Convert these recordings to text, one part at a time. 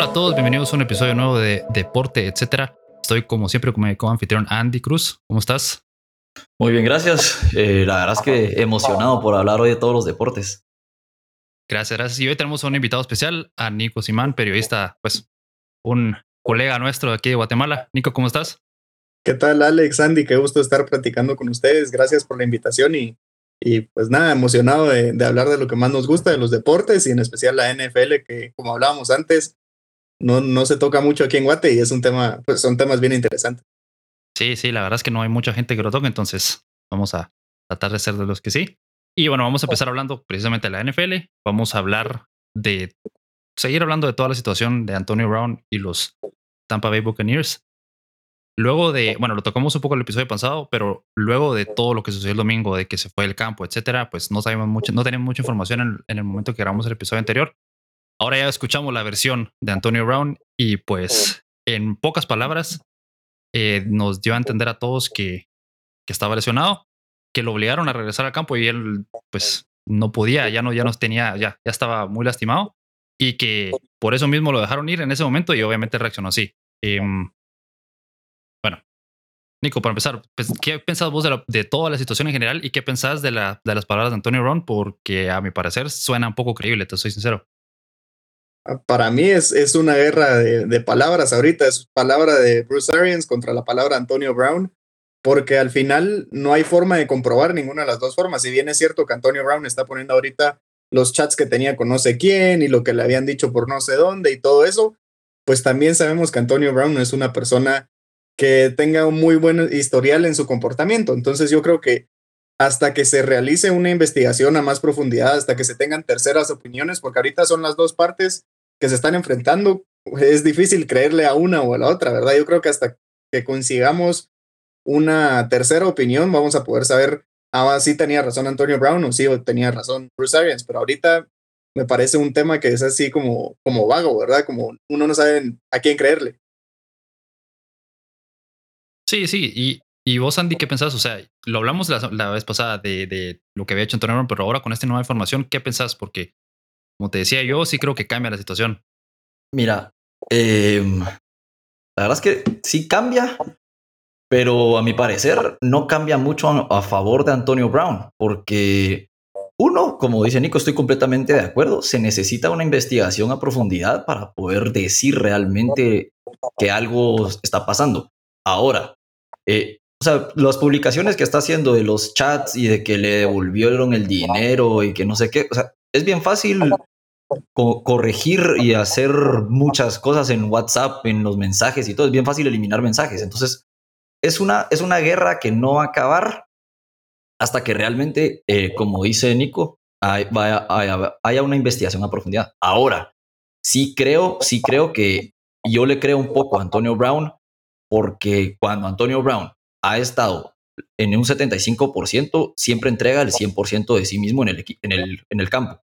Hola a todos, bienvenidos a un episodio nuevo de Deporte, etcétera. Estoy como siempre con mi anfitrión Andy Cruz. ¿Cómo estás? Muy bien, gracias. Eh, la verdad es que emocionado por hablar hoy de todos los deportes. Gracias, gracias. Y hoy tenemos a un invitado especial, a Nico Simán, periodista, pues un colega nuestro de aquí de Guatemala. Nico, ¿cómo estás? ¿Qué tal, Alex, Andy? Qué gusto estar platicando con ustedes. Gracias por la invitación y, y pues nada, emocionado de, de, hablar de lo que más nos gusta, de los deportes y en especial la NFL, que como hablábamos antes, no, no se toca mucho aquí en Guate y es un tema, pues son temas bien interesantes. Sí, sí, la verdad es que no hay mucha gente que lo toque, entonces vamos a tratar de ser de los que sí. Y bueno, vamos a empezar hablando precisamente de la NFL. Vamos a hablar de seguir hablando de toda la situación de Antonio Brown y los Tampa Bay Buccaneers. Luego de, bueno, lo tocamos un poco el episodio pasado, pero luego de todo lo que sucedió el domingo, de que se fue el campo, etcétera, pues no sabemos mucho, no tenemos mucha información en, en el momento que grabamos el episodio anterior. Ahora ya escuchamos la versión de Antonio Brown y pues en pocas palabras eh, nos dio a entender a todos que, que, estaba lesionado, que lo obligaron a regresar al campo y él pues no podía, ya no, ya no tenía, ya, ya estaba muy lastimado y que por eso mismo lo dejaron ir en ese momento y obviamente reaccionó así. Eh, bueno, Nico, para empezar, pues, ¿qué pensás vos de, de, toda la situación en general y qué pensás de, la, de las palabras de Antonio Brown? Porque a mi parecer suena un poco creíble, te soy sincero. Para mí es, es una guerra de, palabras ahorita, es palabra de Bruce Arians contra la palabra Antonio Brown, porque al final no hay forma de comprobar ninguna de las dos formas. Si bien es cierto que Antonio Brown está poniendo ahorita los chats que tenía con no sé quién y lo que le habían dicho por no sé dónde y todo eso, pues también sabemos que Antonio Brown es una persona que tenga un muy buen historial en su comportamiento. Entonces yo creo que hasta que se realice una investigación a más profundidad, hasta que se tengan terceras opiniones, porque ahorita son las dos partes que se están enfrentando, es difícil creerle a una o a la otra, ¿verdad? Yo creo que hasta que consigamos una tercera opinión, vamos a poder saber, ah, sí tenía razón Antonio Brown o sí tenía razón Bruce Arians, pero ahorita me parece un tema que es así como, como vago, ¿verdad? Como uno no sabe a quién creerle. Sí, sí, y, y vos, Andy, ¿qué pensás? O sea, lo hablamos la, vez pasada de, lo que había hecho Antonio Brown, pero ahora con esta nueva información, ¿qué pensás? Porque como te decía yo, sí creo que cambia la situación. Mira, eh, la verdad es que sí cambia, pero a mi parecer no cambia mucho a, favor de Antonio Brown, porque uno, como dice Nico, estoy completamente de acuerdo, se necesita una investigación a profundidad para poder decir realmente que algo está pasando. Ahora, eh, o sea, las publicaciones que está haciendo de los chats y de que le devolvieron el dinero y que no sé qué, o sea, es bien fácil co corregir y hacer muchas cosas en WhatsApp, en los mensajes y todo. Es bien fácil eliminar mensajes. Entonces, es una, es una guerra que no va a acabar hasta que realmente, eh, como dice Nico, hay, vaya, haya, haya una investigación a profundidad. Ahora, sí creo, sí creo que yo le creo un poco a Antonio Brown porque cuando Antonio Brown ha estado en un 75%, siempre entrega el 100% de sí mismo en el, en el, en el campo.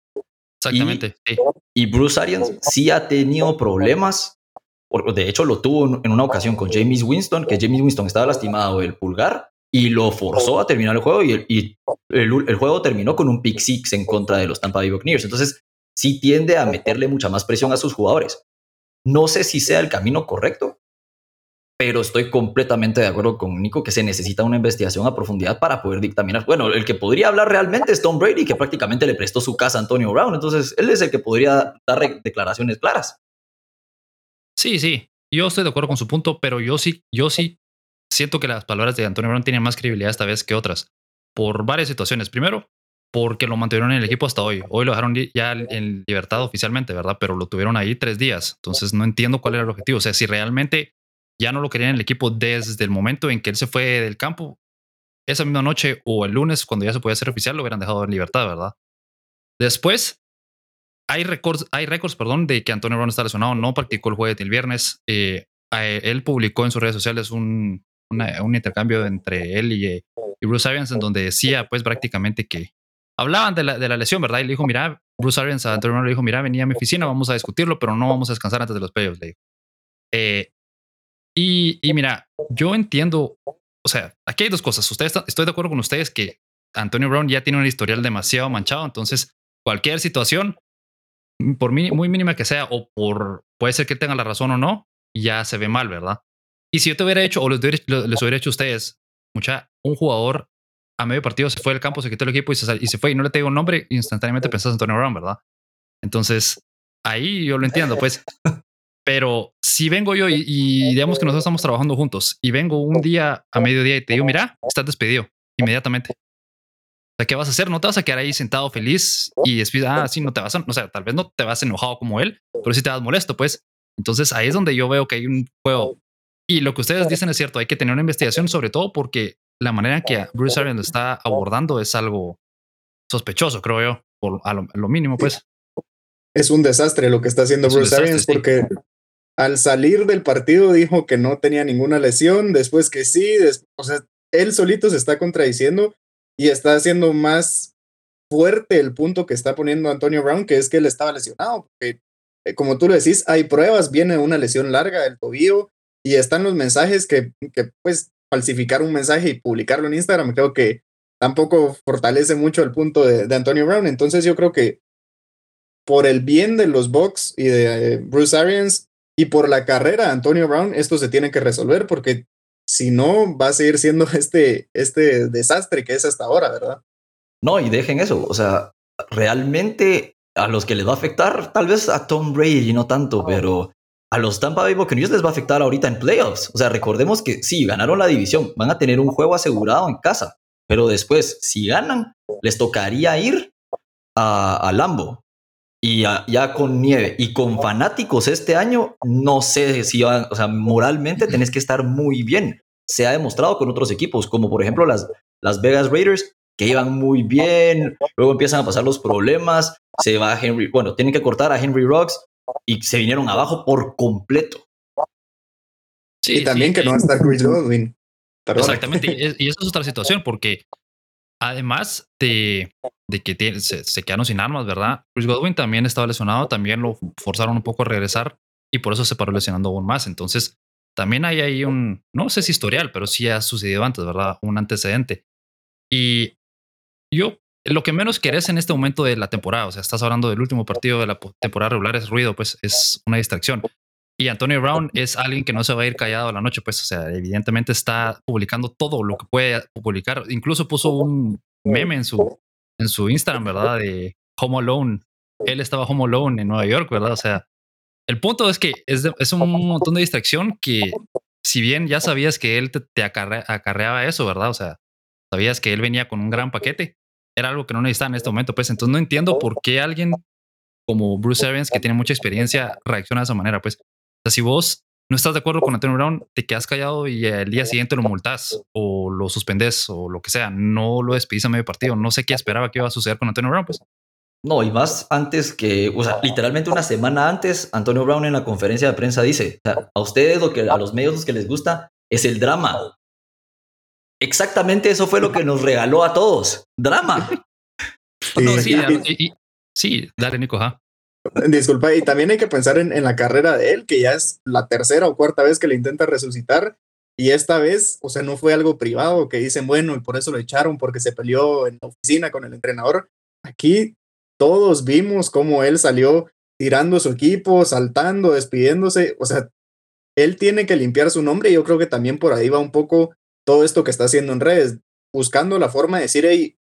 Exactamente. Y, sí. y, Bruce Arians sí ha tenido problemas. De hecho, lo tuvo en una ocasión con James Winston, que James Winston estaba lastimado del pulgar y lo forzó a terminar el juego y, el, y el, el, juego terminó con un pick six en contra de los Tampa Bay Buccaneers. Entonces, sí tiende a meterle mucha más presión a sus jugadores. No sé si sea el camino correcto, pero estoy completamente de acuerdo con Nico que se necesita una investigación a profundidad para poder dictaminar. Bueno, el que podría hablar realmente es Tom Brady, que prácticamente le prestó su casa a Antonio Brown, entonces él es el que podría dar declaraciones claras. Sí, sí, yo estoy de acuerdo con su punto, pero yo sí, yo sí siento que las palabras de Antonio Brown tienen más credibilidad esta vez que otras, por varias situaciones. Primero, porque lo mantuvieron en el equipo hasta hoy. Hoy lo dejaron ya en libertad oficialmente, ¿verdad? Pero lo tuvieron ahí tres días. Entonces no entiendo cuál era el objetivo. O sea, si realmente ya no lo querían en el equipo desde el momento en que él se fue del campo. Esa misma noche o el lunes, cuando ya se podía hacer oficial, lo hubieran dejado en libertad, ¿verdad? Después, hay récords, hay récords, perdón, de que Antonio Brown está lesionado, no practicó el jueves ni el viernes. Eh, él publicó en sus redes sociales un, un intercambio entre él y, y, Bruce Arians, en donde decía, pues, prácticamente que hablaban de la, de la lesión, ¿verdad? Y le dijo, mira, Bruce Arians a Antonio Brown le dijo, mira, venía a mi oficina, vamos a discutirlo, pero no vamos a descansar antes de los playoffs, le dijo. Eh, y, y, mira, yo entiendo, o sea, aquí hay dos cosas. Ustedes, estoy de acuerdo con ustedes que Antonio Brown ya tiene un historial demasiado manchado, entonces cualquier situación, por muy mínima que sea o por puede ser que tenga la razón o no, ya se ve mal, ¿verdad? Y si yo te hubiera hecho, o les, hubiera hecho a ustedes, mucha, un jugador a medio partido se fue del campo, se quitó el equipo y se, y se fue y no le tengo un nombre, instantáneamente pensás en Antonio Brown, ¿verdad? Entonces, ahí yo lo entiendo, pues. Pero si vengo yo y, y, digamos que nosotros estamos trabajando juntos y vengo un día a mediodía y te digo, mira, estás despedido inmediatamente. O sea, ¿qué vas a hacer? No te vas a quedar ahí sentado feliz y después, ah, sí, no te vas a, o sea, tal vez no te vas enojado como él, pero sí te vas molesto, pues. Entonces ahí es donde yo veo que hay un juego. Y lo que ustedes dicen es cierto, hay que tener una investigación, sobre todo porque la manera en que Bruce Arians está abordando es algo sospechoso, creo yo, por a lo, mínimo, pues. Es un desastre lo que está haciendo Bruce Arians porque al salir del partido dijo que no tenía ninguna lesión, después que sí, o sea, él solito se está contradiciendo y está haciendo más fuerte el punto que está poniendo Antonio Brown, que es que él estaba lesionado, porque eh, como tú lo decís, hay pruebas, viene una lesión larga del tobillo y están los mensajes que, que pues falsificar un mensaje y publicarlo en Instagram, creo que tampoco fortalece mucho el punto de, de Antonio Brown. Entonces yo creo que por el bien de los Bucks y de eh, Bruce Arians, y por la carrera Antonio Brown, esto se tiene que resolver porque si no, va a seguir siendo este, este desastre que es hasta ahora, ¿verdad? No, y dejen eso. O sea, realmente a los que les va a afectar, tal vez a Tom Brady y no tanto, pero a los Tampa Bay Buccaneers les va a afectar ahorita en playoffs. O sea, recordemos que sí, ganaron la división, van a tener un juego asegurado en casa, pero después, si ganan, les tocaría ir a, a Lambo y ya, con nieve y con fanáticos este año, no sé si van, o sea, moralmente tenés que estar muy bien. Se ha demostrado con otros equipos, como por ejemplo las, las Vegas Raiders, que iban muy bien, luego empiezan a pasar los problemas, se va Henry, bueno, tienen que cortar a Henry Rocks y se vinieron abajo por completo. Sí, y también que no va a estar Chris Godwin. Exactamente, y, esa es otra situación, porque además de, que se, quedaron sin armas, ¿verdad? Chris Godwin también estaba lesionado, también lo forzaron un poco a regresar y por eso se paró lesionando aún más. Entonces, también hay ahí un, no sé si historial, pero sí ha sucedido antes, ¿verdad? Un antecedente. Y yo, lo que menos querés en este momento de la temporada, o sea, estás hablando del último partido de la temporada regular, es ruido, pues es una distracción. Y Antonio Brown es alguien que no se va a ir callado a la noche, pues, o sea, evidentemente está publicando todo lo que puede publicar. Incluso puso un meme en su, en su Instagram, ¿verdad? De Home Alone. Él estaba Home Alone en Nueva York, ¿verdad? O sea, el punto es que es, es un montón de distracción que, si bien ya sabías que él te, acarreaba eso, ¿verdad? O sea, sabías que él venía con un gran paquete, era algo que no necesitaba en este momento, pues entonces no entiendo por qué alguien como Bruce Arians, que tiene mucha experiencia, reacciona de esa manera, pues. O sea, si vos no estás de acuerdo con Antonio Brown, te quedas callado y el día siguiente lo multas o lo suspendes o lo que sea. No lo despedís a medio partido. No sé qué esperaba que iba a suceder con Antonio Brown, pues. No, y más antes que, o sea, literalmente una semana antes, Antonio Brown en la conferencia de prensa dice, a ustedes lo que a los medios los que les gusta es el drama. Exactamente eso fue lo que nos regaló a todos, drama. sí, sí, dale, Nico. Disculpa, y también hay que pensar en, la carrera de él, que ya es la tercera o cuarta vez que le intenta resucitar. Y esta vez, o sea, no fue algo privado que dicen, bueno, y por eso lo echaron porque se peleó en la oficina con el entrenador. Aquí todos vimos cómo él salió tirando su equipo, saltando, despidiéndose. O sea, él tiene que limpiar su nombre y yo creo que también por ahí va un poco todo esto que está haciendo en redes, buscando la forma de decir, hey,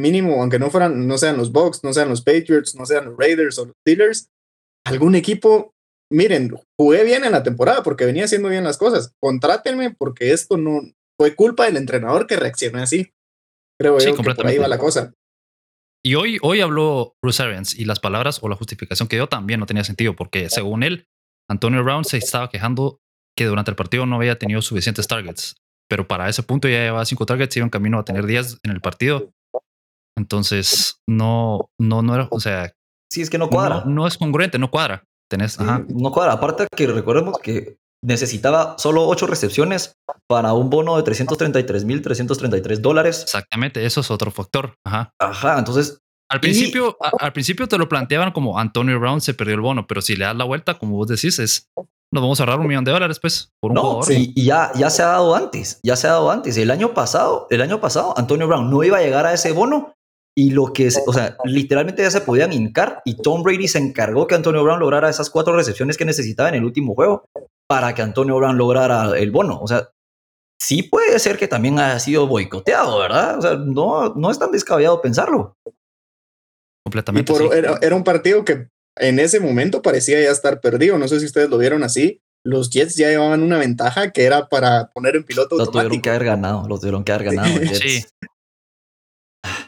mínimo, aunque no fueran, no sean los Bucks, no sean los Patriots, no sean los Raiders o los Steelers, algún equipo, miren, jugué bien en la temporada porque venía haciendo bien las cosas, contrátenme porque esto no fue culpa del entrenador que reaccionó así. Creo yo que por ahí va la cosa. Y hoy, hoy habló Bruce Arians y las palabras o la justificación que dio también no tenía sentido porque según él, Antonio Brown se estaba quejando que durante el partido no había tenido suficientes targets, pero para ese punto ya llevaba cinco targets y iba en camino a tener 10 en el partido entonces, no, no, no era, o sea. Sí, es que no cuadra. No, es congruente, no cuadra. Tenés, ajá. No cuadra. Aparte que recordemos que necesitaba solo ocho recepciones para un bono de 333 mil 333 dólares. Exactamente, eso es otro factor. Ajá. Ajá, entonces. Al principio, al principio te lo planteaban como Antonio Brown se perdió el bono, pero si le das la vuelta, como vos decís, es nos vamos a ahorrar un millón de dólares, pues, por un no, Sí, y ya, ya se ha dado antes, ya se ha dado antes. El año pasado, el año pasado, Antonio Brown no iba a llegar a ese bono y lo que, o sea, literalmente ya se podían hincar y Tom Brady se encargó que Antonio Brown lograra esas cuatro recepciones que necesitaba en el último juego para que Antonio Brown lograra el bono. O sea, sí puede ser que también haya sido boicoteado, ¿verdad? O sea, no, no es tan descabellado pensarlo. Completamente. era, un partido que en ese momento parecía ya estar perdido. No sé si ustedes lo vieron así. Los Jets ya llevaban una ventaja que era para poner en piloto automático. Los tuvieron que haber ganado, los tuvieron que haber ganado. sí. Sí,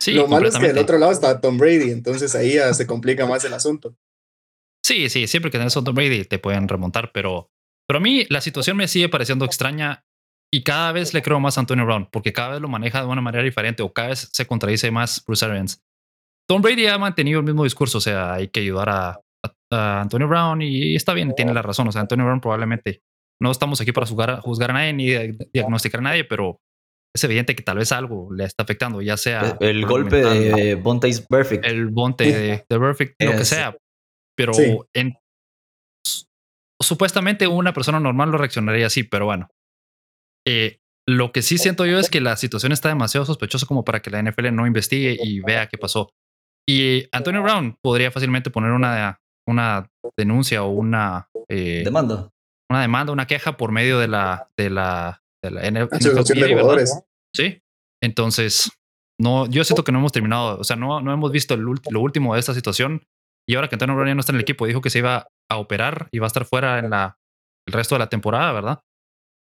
lo malo es que del otro lado está Tom Brady, entonces ahí ya se complica más el asunto. Sí, sí, siempre que tenés a Tom Brady te pueden remontar, pero, pero a mí la situación me sigue pareciendo extraña y cada vez le creo más a Antonio Brown, porque cada vez lo maneja de una manera diferente o cada vez se contradice más Bruce Arians. Tom Brady ha mantenido el mismo discurso, o sea, hay que ayudar a, a, Antonio Brown y está bien, tiene la razón, o sea, Antonio Brown probablemente no estamos aquí para juzgar, juzgar a nadie ni diagnosticar a nadie, pero es evidente que tal vez algo le está afectando, ya sea el, golpe de Bonte is perfect, el Bonte de, perfect, lo que sea. Pero en, supuestamente una persona normal lo reaccionaría así, pero bueno. Eh, lo que sí siento yo es que la situación está demasiado sospechosa como para que la NFL no investigue y vea qué pasó. Y Antonio Brown podría fácilmente poner una, una denuncia o una eh, demanda. Una demanda, una queja por medio de la, de la de la Sí. Entonces, no, yo siento que no hemos terminado, o sea, no, no hemos visto lo último de esta situación. Y ahora que Antonio Brown ya no está en el equipo, dijo que se iba a operar y va a estar fuera en la, el resto de la temporada, ¿verdad?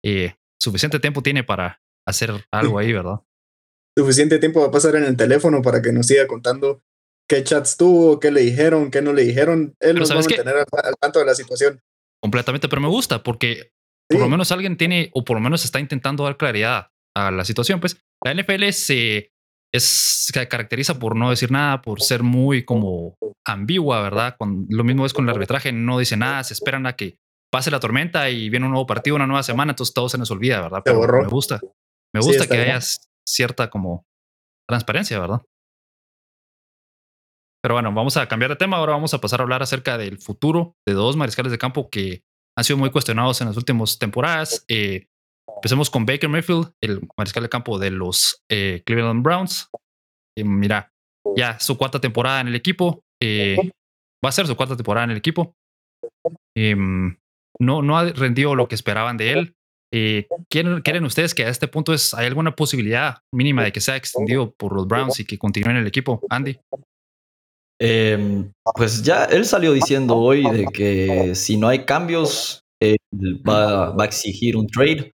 Y suficiente tiempo tiene para hacer algo ahí, ¿verdad? Suficiente tiempo va a pasar en el teléfono para que nos siga contando qué chats tuvo, qué le dijeron, qué no le dijeron. Él nos va a mantener al tanto de la situación. Completamente, pero me gusta porque por lo menos alguien tiene, o por lo menos está intentando dar claridad a la situación. Pues la NFL se, es, se caracteriza por no decir nada, por ser muy como ambigua, ¿verdad? Con, lo mismo es con el arbitraje, no dice nada, se esperan a que pase la tormenta y viene un nuevo partido, una nueva semana, entonces todo se nos olvida, ¿verdad? Pero me gusta, me gusta que haya cierta como transparencia, ¿verdad? Pero bueno, vamos a cambiar de tema. Ahora vamos a pasar a hablar acerca del futuro de dos mariscales de campo que han sido muy cuestionados en las últimas temporadas. Eh, empecemos con Baker Mayfield, el mariscal de campo de los eh, Cleveland Browns. Eh, mira, ya su cuarta temporada en el equipo. va a ser su cuarta temporada en el equipo. Em, no, no ha rendido lo que esperaban de él. ¿quieren, ¿Quieren ustedes que a este punto es, hay alguna posibilidad mínima de que sea extendido por los Browns y que continúe en el equipo? Andy. Em, pues ya él salió diciendo hoy de que si no hay cambios, él va, va a exigir un trade.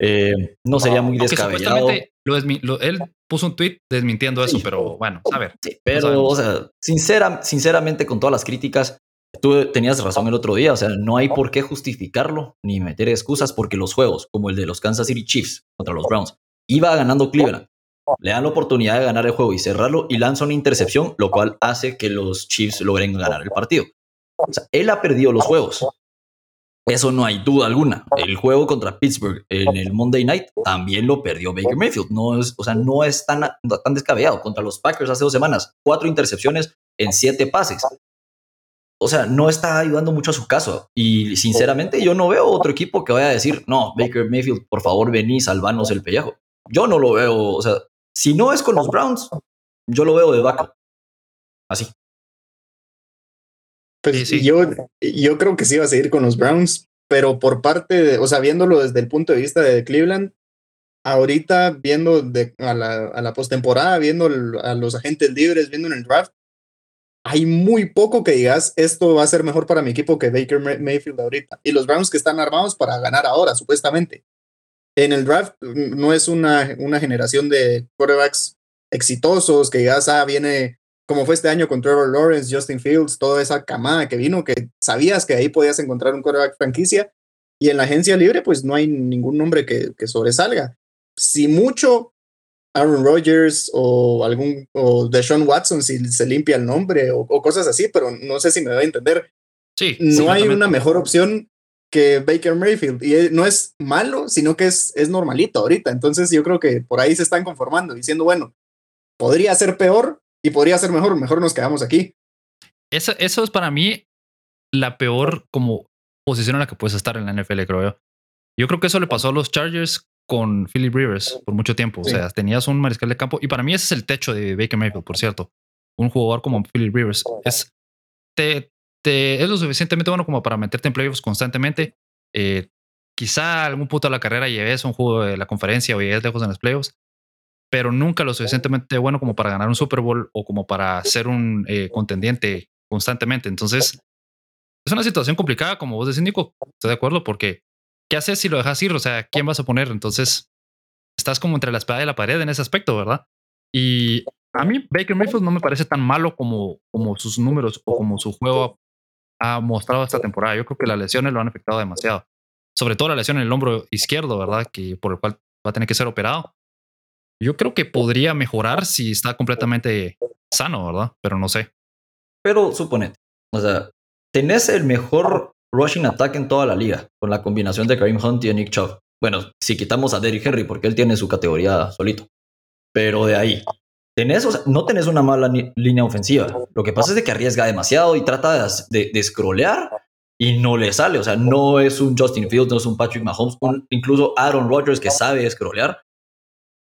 Eh, no sería muy descabellado. él puso un tweet desmintiendo eso, pero bueno, a ver. pero, o sea, sincera, sinceramente, con todas las críticas, tú tenías razón el otro día. O sea, no hay por qué justificarlo ni meter excusas porque los juegos, como el de los Kansas City Chiefs contra los Browns, iba ganando Cleveland le dan la oportunidad de ganar el juego y cerrarlo y lanza una intercepción, lo cual hace que los Chiefs logren ganar el partido. O sea, él ha perdido los juegos. Eso no hay duda alguna. El juego contra Pittsburgh en el Monday Night también lo perdió Baker Mayfield. No es, o sea, no es tan, tan descabellado. Contra los Packers hace dos semanas, cuatro intercepciones en siete pases. O sea, no está ayudando mucho a su caso. Y sinceramente, yo no veo otro equipo que vaya a decir, no, Baker Mayfield, por favor, vení, salvanos el pellejo. Yo no lo veo. O sea, si no es con los Browns, yo lo veo de vaca. Así. Pues Yo, yo creo que sí va a seguir con los Browns, pero por parte de, o sea, viéndolo desde el punto de vista de Cleveland, ahorita viendo de, a la, a la postemporada, viendo a los agentes libres, viendo en el draft, hay muy poco que digas, esto va a ser mejor para mi equipo que Baker Mayfield ahorita. Y los Browns que están armados para ganar ahora, supuestamente en el draft no es una, una generación de quarterbacks exitosos que ya ah, viene como fue este año con Trevor Lawrence, Justin Fields, toda esa camada que vino, que sabías que ahí podías encontrar un quarterback franquicia. Y en la agencia libre, pues no hay ningún nombre que, que sobresalga. Si mucho, Aaron Rodgers o algún, o Deshaun Watson, si se limpia el nombre o, o cosas así, pero no sé si me va a entender. Sí. No hay una mejor opción que Baker Mayfield. Y no es malo, sino que es, es normalito ahorita. Entonces yo creo que por ahí se están conformando, diciendo, bueno, podría ser peor y podría ser mejor, mejor nos quedamos aquí. Eso, eso es para mí la peor como posición en la que puedes estar en la NFL, creo yo. Yo creo que eso le pasó a los Chargers con Philip Rivers por mucho tiempo. O sea, tenías un mariscal de campo y para mí ese es el techo de Baker Mayfield, por cierto. Un jugador como Philip Rivers es, te, te, es lo suficientemente bueno como para meterte en playoffs constantemente. Eh, quizá algún punto de la carrera lleves un juego de la conferencia o lleves lejos en los playoffs, pero nunca lo suficientemente bueno como para ganar un Super Bowl o como para ser un eh, contendiente constantemente. Entonces, es una situación complicada, como vos decís, Nico. Estoy de acuerdo, porque ¿qué haces si lo dejas ir? O sea, ¿quién vas a poner? Entonces, estás como entre la espada y la pared en ese aspecto, ¿verdad? Y a mí Baker Mayfield no me parece tan malo como, como sus números o como su juego ha mostrado esta temporada. Yo creo que las lesiones lo han afectado demasiado. Sobre todo la lesión en el hombro izquierdo, ¿verdad? Que por el cual va a tener que ser operado. Yo creo que podría mejorar si está completamente sano, ¿verdad? Pero no sé. Pero suponete, o sea, tenés el mejor rushing attack en toda la liga, con la combinación de Kareem Hunt y Nick Chubb. Bueno, si quitamos a Derrick Henry, porque él tiene su categoría solito. Pero de ahí, tenés, o sea, no tenés una mala línea ofensiva. Lo que pasa es que arriesga demasiado y trata de, de, scrollear y no le sale. O sea, no es un Justin Fields, no es un Patrick Mahomes, incluso Aaron Rodgers que sabe scrollear.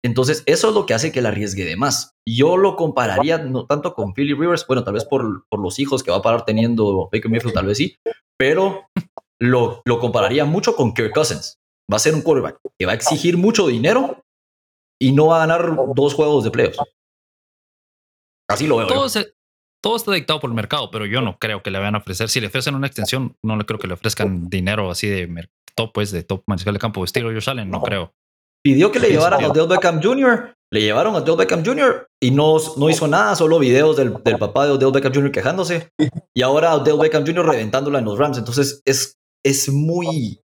Entonces, eso es lo que hace que la arriesgue de más. Yo lo compararía no tanto con Philly Rivers, bueno, tal vez por, por los hijos que va a parar teniendo Baker Mayfield, tal vez sí, pero lo, lo compararía mucho con Kirk Cousins. Va a ser un quarterback que va a exigir mucho dinero y no va a ganar dos juegos de playoffs. Así lo veo. Todo, todo está dictado por el mercado, pero yo no creo que le vayan a ofrecer. Si le ofrecen una extensión, no le creo que le ofrezcan dinero así de top, pues de top mariscal de campo de estilo Josh Allen, no creo pidió que le llevaran a Odell Beckham Jr., le llevaron a Odell Beckham Jr. y no, no hizo nada, solo videos del, del papá de Odell Beckham Jr. quejándose. Y ahora Odell Beckham Jr. reventándola en los Rams. Entonces es, es muy...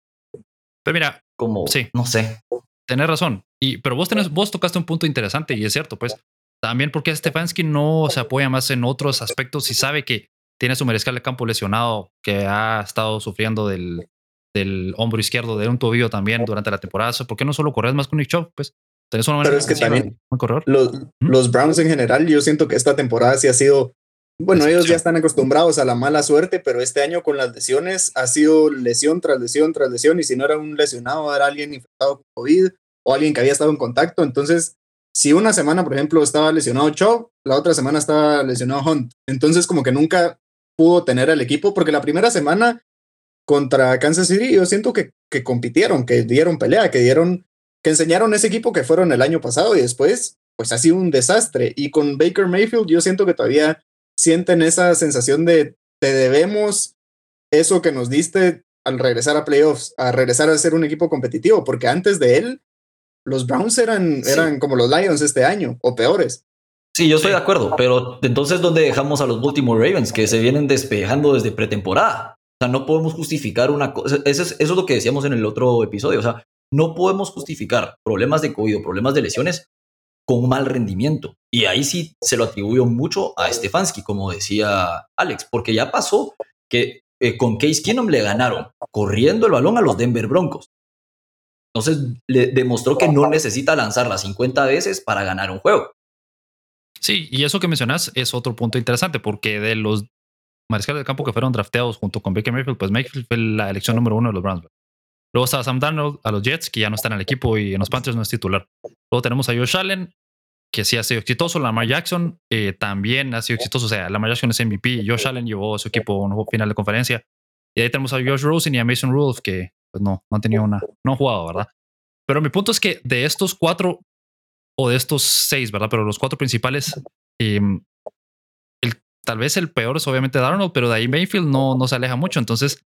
Pero mira, como, sí. no sé. Tenés razón. Y, pero vos, tenés, vos tocaste un punto interesante y es cierto, pues. También porque Stefanski no se apoya más en otros aspectos y sabe que tiene su mariscal de campo lesionado, que ha estado sufriendo del, del hombro izquierdo, de un tobillo también durante la temporada. ¿Por qué no solo corres más con Nick Chubb? Pues tenés una Pero es que también los, los, Browns en general, yo siento que esta temporada sí ha sido, bueno, ellos ya están acostumbrados a la mala suerte, pero este año con las lesiones ha sido lesión tras lesión tras lesión y si no era un lesionado, era alguien infectado con COVID o alguien que había estado en contacto. Entonces, si una semana, por ejemplo, estaba lesionado Chubb, la otra semana estaba lesionado Hunt. Entonces, como que nunca pudo tener al equipo, porque la primera semana contra Kansas City, yo siento que, que compitieron, que dieron pelea, que dieron, que enseñaron ese equipo que fueron el año pasado y después, pues ha sido un desastre. Y con Baker Mayfield, yo siento que todavía sienten esa sensación de te debemos eso que nos diste al regresar a playoffs, a regresar a ser un equipo competitivo, porque antes de él, los Browns eran, eran como los Lions este año, o peores. Sí, yo estoy de acuerdo, pero entonces, ¿dónde dejamos a los Baltimore Ravens que se vienen despejando desde pretemporada? O sea, no podemos justificar una cosa. Eso es, eso es lo que decíamos en el otro episodio. O sea, no podemos justificar problemas de COVID o problemas de lesiones con mal rendimiento. Y ahí sí se lo atribuyó mucho a Stefanski, como decía Alex, porque ya pasó que eh, con Case Keenum le ganaron corriendo el balón a los Denver Broncos. Entonces le demostró que no necesita lanzarla 50 veces para ganar un juego. Sí, y eso que mencionas es otro punto interesante, porque de los mariscales de campo que fueron drafteados junto con Baker Mayfield, pues Mayfield fue la elección número uno de los Browns. Luego está Sam Darnold a los Jets, que ya no está en el equipo y en los Panthers no es titular. Luego tenemos a Josh Allen, que sí ha sido exitoso. Lamar Jackson eh, también ha sido exitoso. O sea, Lamar Jackson es MVP. Josh Allen llevó a su equipo a un final de conferencia. Y ahí tenemos a Josh Rosen y a Mason Rudolph, que pues no, no han tenido una, no han jugado, ¿verdad? Pero mi punto es que de estos cuatro, o de estos seis, ¿verdad? Pero los cuatro principales, eh, tal vez el peor es obviamente Darnold, pero de ahí Mayfield no, no se aleja mucho. Entonces,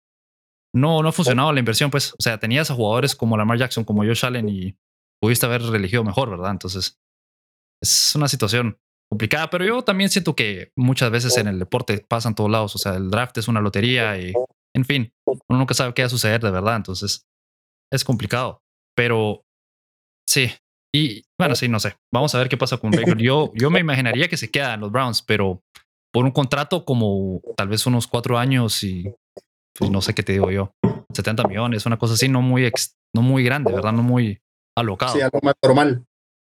no, no ha funcionado la inversión, pues. O sea, tenías a jugadores como Lamar Jackson, como Josh Allen y pudiste haber elegido mejor, ¿verdad? Entonces, es una situación complicada, pero yo también siento que muchas veces en el deporte pasan todos lados. O sea, el draft es una lotería y, en fin, uno nunca sabe qué va a suceder de verdad. Entonces, es complicado. Pero sí. Y bueno, sí, no sé. Vamos a ver qué pasa con Baker. Yo, yo me imaginaría que se queda en los Browns, pero por un contrato como tal vez unos cuatro años y pues no sé qué te digo yo, 70 millones, una cosa así, no muy, no muy grande, ¿verdad? No muy alocado. Sí, algo más normal.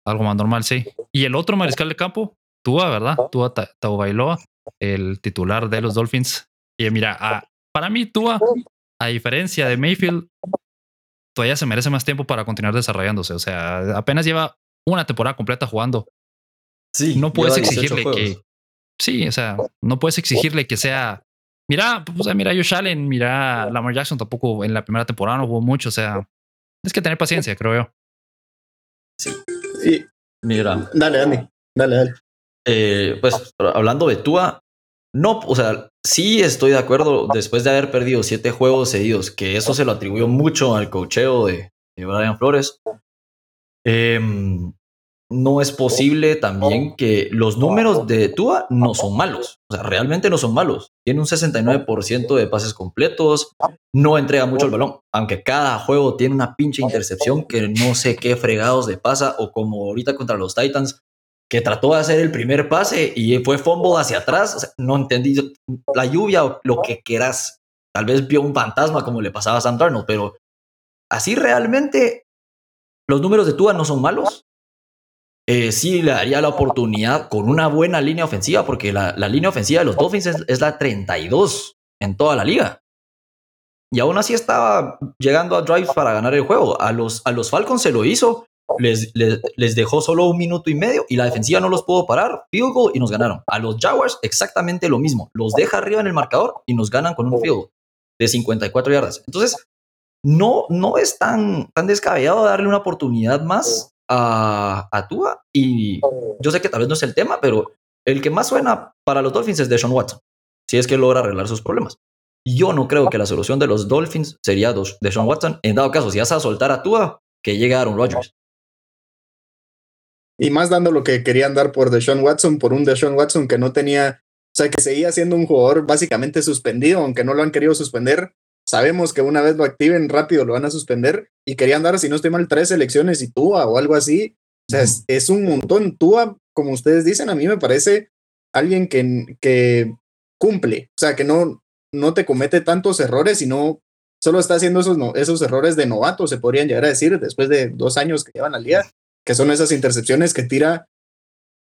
Algo más normal, sí. Y el otro mariscal de campo, Tua, ¿verdad? Tua Tagovailoa, el titular de los Dolphins. Y mira, para mí Tua, a diferencia de Mayfield, todavía se merece más tiempo para continuar desarrollándose. O sea, apenas lleva una temporada completa jugando. Sí, no puedes lleva 18 exigirle que. Sí, o sea, no puedes exigirle que sea. Mira, pues, o sea, mira Josh Allen, mira Lamar Jackson tampoco en la primera temporada no jugó mucho. O sea, es que tener paciencia, creo yo. Y, Mira, dale, Andy. Dale, dale. eh, pues hablando de Tua, no, o sea, sí estoy de acuerdo después de haber perdido siete juegos seguidos, que eso se lo atribuyó mucho al cocheo de, de Brian Flores. Em, no es posible también que los números de Tua no son malos. O sea, realmente no son malos. Tiene un 69% de pases completos, no entrega mucho el balón, aunque cada juego tiene una pinche intercepción que no sé qué fregados le pasa, o como ahorita contra los Titans, que trató de hacer el primer pase y fue fumble hacia atrás. No entendí la lluvia o lo que quieras. Tal vez vio un fantasma como le pasaba a Sam pero así realmente los números de Tua no son malos. Eh, sí le daría la oportunidad con una buena línea ofensiva, porque la, la línea ofensiva de los Dolphins es, es la 32 en toda la liga. Y aún así estaba llegando a drives para ganar el juego. A los, a los Falcons se lo hizo, les, les, dejó solo un minuto y medio y la defensiva no los pudo parar, field goal y nos ganaron. A los Jaguars exactamente lo mismo, los deja arriba en el marcador y nos ganan con un field goal de 54 yardas. Entonces, no, no es tan, descabellado darle una oportunidad más a, a Tua. Y yo sé que tal vez no es el tema, pero el que más suena para los Dolphins es Deshaun Watson, si es que logra arreglar sus problemas. Yo no creo que la solución de los Dolphins sería dos- Deshaun Watson. En dado caso, si vas a soltar a Tua, que llegue Aaron Rodgers. Y más dando lo que querían dar por Deshaun Watson, por un Deshaun Watson que no tenía, o sea, que seguía siendo un jugador básicamente suspendido, aunque no lo han querido suspender. Sabemos que una vez lo activen rápido lo van a suspender y querían dar, si no estoy mal, tres elecciones y Tua o algo así. O sea, es, es un montón. Tua, como ustedes dicen, a mí me parece alguien que, que cumple, o sea, que no, no te comete tantos errores y no solo está haciendo esos, no, esos errores de novato, se podrían llegar a decir, después de dos años que llevan al liga, que son esas intercepciones que tira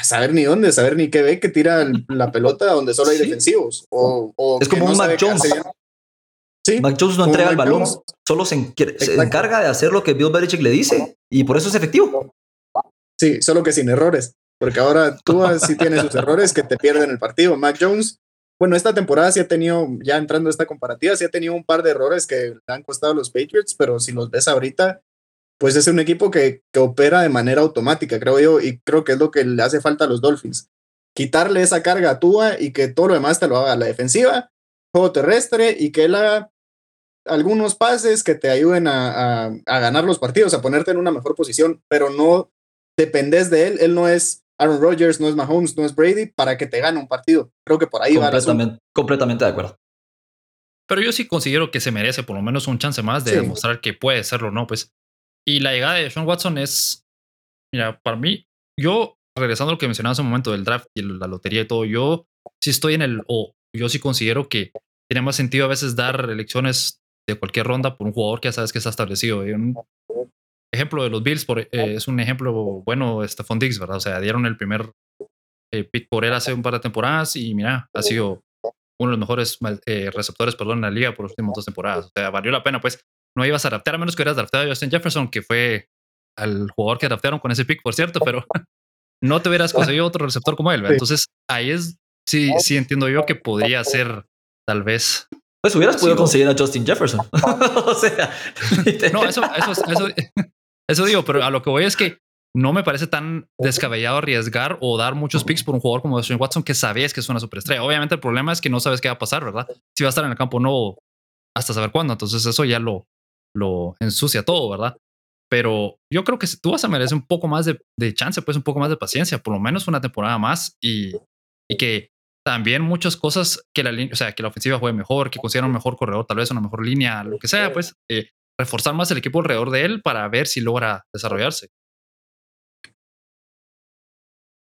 a saber ni dónde, saber ni qué ve, que tira la pelota donde solo hay Sí. defensivos. O, o Es como un Mac Jones. Sí, Mac Jones no entrega el balón, Jones. solo se, encarga de hacer lo que Bill Belichick le dice y por eso es efectivo. sí, solo que sin errores. Porque ahora tú sí tienes sus errores que te pierden el partido. Mac Jones, bueno, esta temporada sí ha tenido, ya entrando a esta comparativa, sí ha tenido un par de errores que le han costado a los Patriots, pero si los ves ahorita, pues es un equipo que, que opera de manera automática, creo yo, y creo que es lo que le hace falta a los Dolphins. Quitarle esa carga a Tua y que todo lo demás te lo haga la defensiva, juego terrestre y que él haga algunos pases que te ayuden a, a- a ganar los partidos, a ponerte en una mejor posición, pero no dependes de él. Él no es Aaron Rodgers, no es Mahomes, no es Brady para que te gane un partido. Creo que por ahí va el asunto. Completamente, completamente de acuerdo. Pero yo sí considero que se merece por lo menos un chance más de Sí. demostrar que puede serlo, ¿no? Pues. Y la llegada de Sean Watson es. Mira, para mí, yo, regresando a lo que mencionaba hace un momento del draft y la lotería y todo, yo sí estoy en el. O yo sí considero que tiene más sentido a veces dar elecciones de cualquier ronda por un jugador que ya sabes que está establecido. Un ejemplo de los Bills por, eh, es un ejemplo bueno, Stephon Diggs, ¿verdad? O sea, dieron el primer eh, pick por él hace un par de temporadas y mira, ha sido uno de los mejores eh, receptores perdón, en la liga por las últimas dos temporadas. O sea, valió la pena, pues no ibas a draftear a menos que hubieras drafteado a Justin Jefferson, que fue al jugador que draftearon con ese pick, por cierto, pero no te hubieras conseguido otro receptor como él. Entonces, ahí es, sí, sí entiendo yo que podría ser tal vez. Pues hubieras podido conseguir a Justin Jefferson. o sea, No, eso, eso, eso, eso digo, pero a lo que voy es que no me parece tan descabellado arriesgar o dar muchos picks por un jugador como Deshaun Watson que sabes que es una superestrella. Obviamente el problema es que no sabes qué va a pasar, ¿verdad? Si va a estar en el campo o no hasta saber cuándo. Entonces eso ya lo, lo ensucia todo, ¿verdad? Pero yo creo que si tú vas a merecer un poco más de, de chance, pues un poco más de paciencia, por lo menos una temporada más y, y que también muchas cosas que la línea, o sea, que la ofensiva juegue mejor, que considera un mejor corredor, tal vez una mejor línea, lo que sea, pues eh, reforzar más el equipo alrededor de él para ver si logra desarrollarse.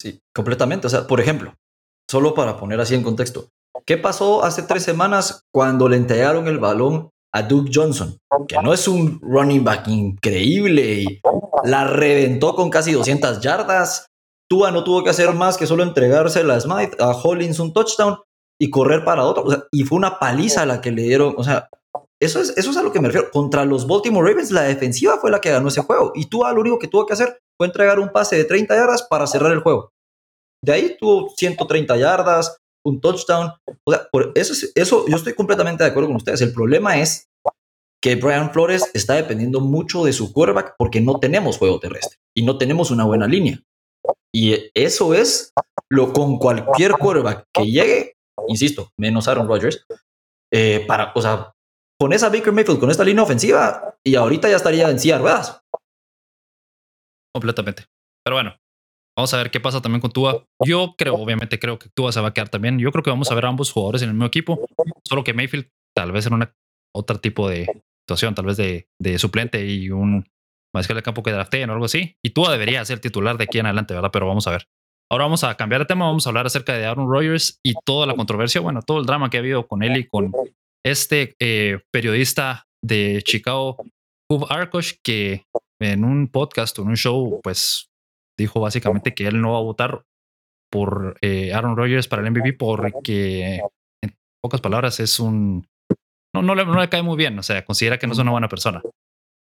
Sí, completamente. O sea, por ejemplo, solo para poner así en contexto, ¿qué pasó hace tres semanas cuando le entregaron el balón a Duke Johnson? Que no es un running back increíble y la reventó con casi 200 yardas. Tua no tuvo que hacer más que solo entregársela a Smith, a Hollins un touchdown y correr para otro. O sea, y fue una paliza la que le dieron. O sea, Eso es, eso es a lo que me refiero. Contra los Baltimore Ravens, la defensiva fue la que ganó ese juego. Y tú, lo único que tuvo que hacer fue entregar un pase de 30 yardas para cerrar el juego. De ahí tuvo 130 yardas, un touchdown. O sea, por eso, eso yo estoy completamente de acuerdo con ustedes. El problema es que Brian Flores está dependiendo mucho de su quarterback porque no tenemos juego terrestre y no tenemos una buena línea. Y eso es lo con cualquier quarterback que llegue, insisto, menos Aaron Rodgers, eh, para, o sea, con esa Baker Mayfield, con esta línea ofensiva, y ahorita ya estaría en silla ruedas. Completamente. Pero bueno, vamos a ver qué pasa también con Tua. Yo creo, obviamente creo que Tua se va a quedar también. Yo creo que vamos a ver a ambos jugadores en el mismo equipo, solo que Mayfield tal vez en una otro tipo de situación, tal vez de, de suplente y un mariscal de campo que drafteen o algo así. Y Tua debería ser titular de aquí en adelante, ¿verdad? Pero vamos a ver. Ahora vamos a cambiar de tema, vamos a hablar acerca de Aaron Rodgers y toda la controversia, bueno, todo el drama que ha habido con él y con este eh, periodista de Chicago, Hub Arkosh, que en un podcast o en un show, pues dijo básicamente que él no va a votar por eh, Aaron Rodgers para el MVP porque, en pocas palabras, es un... No, no, le, no le cae muy bien, o sea, considera que no es una buena persona.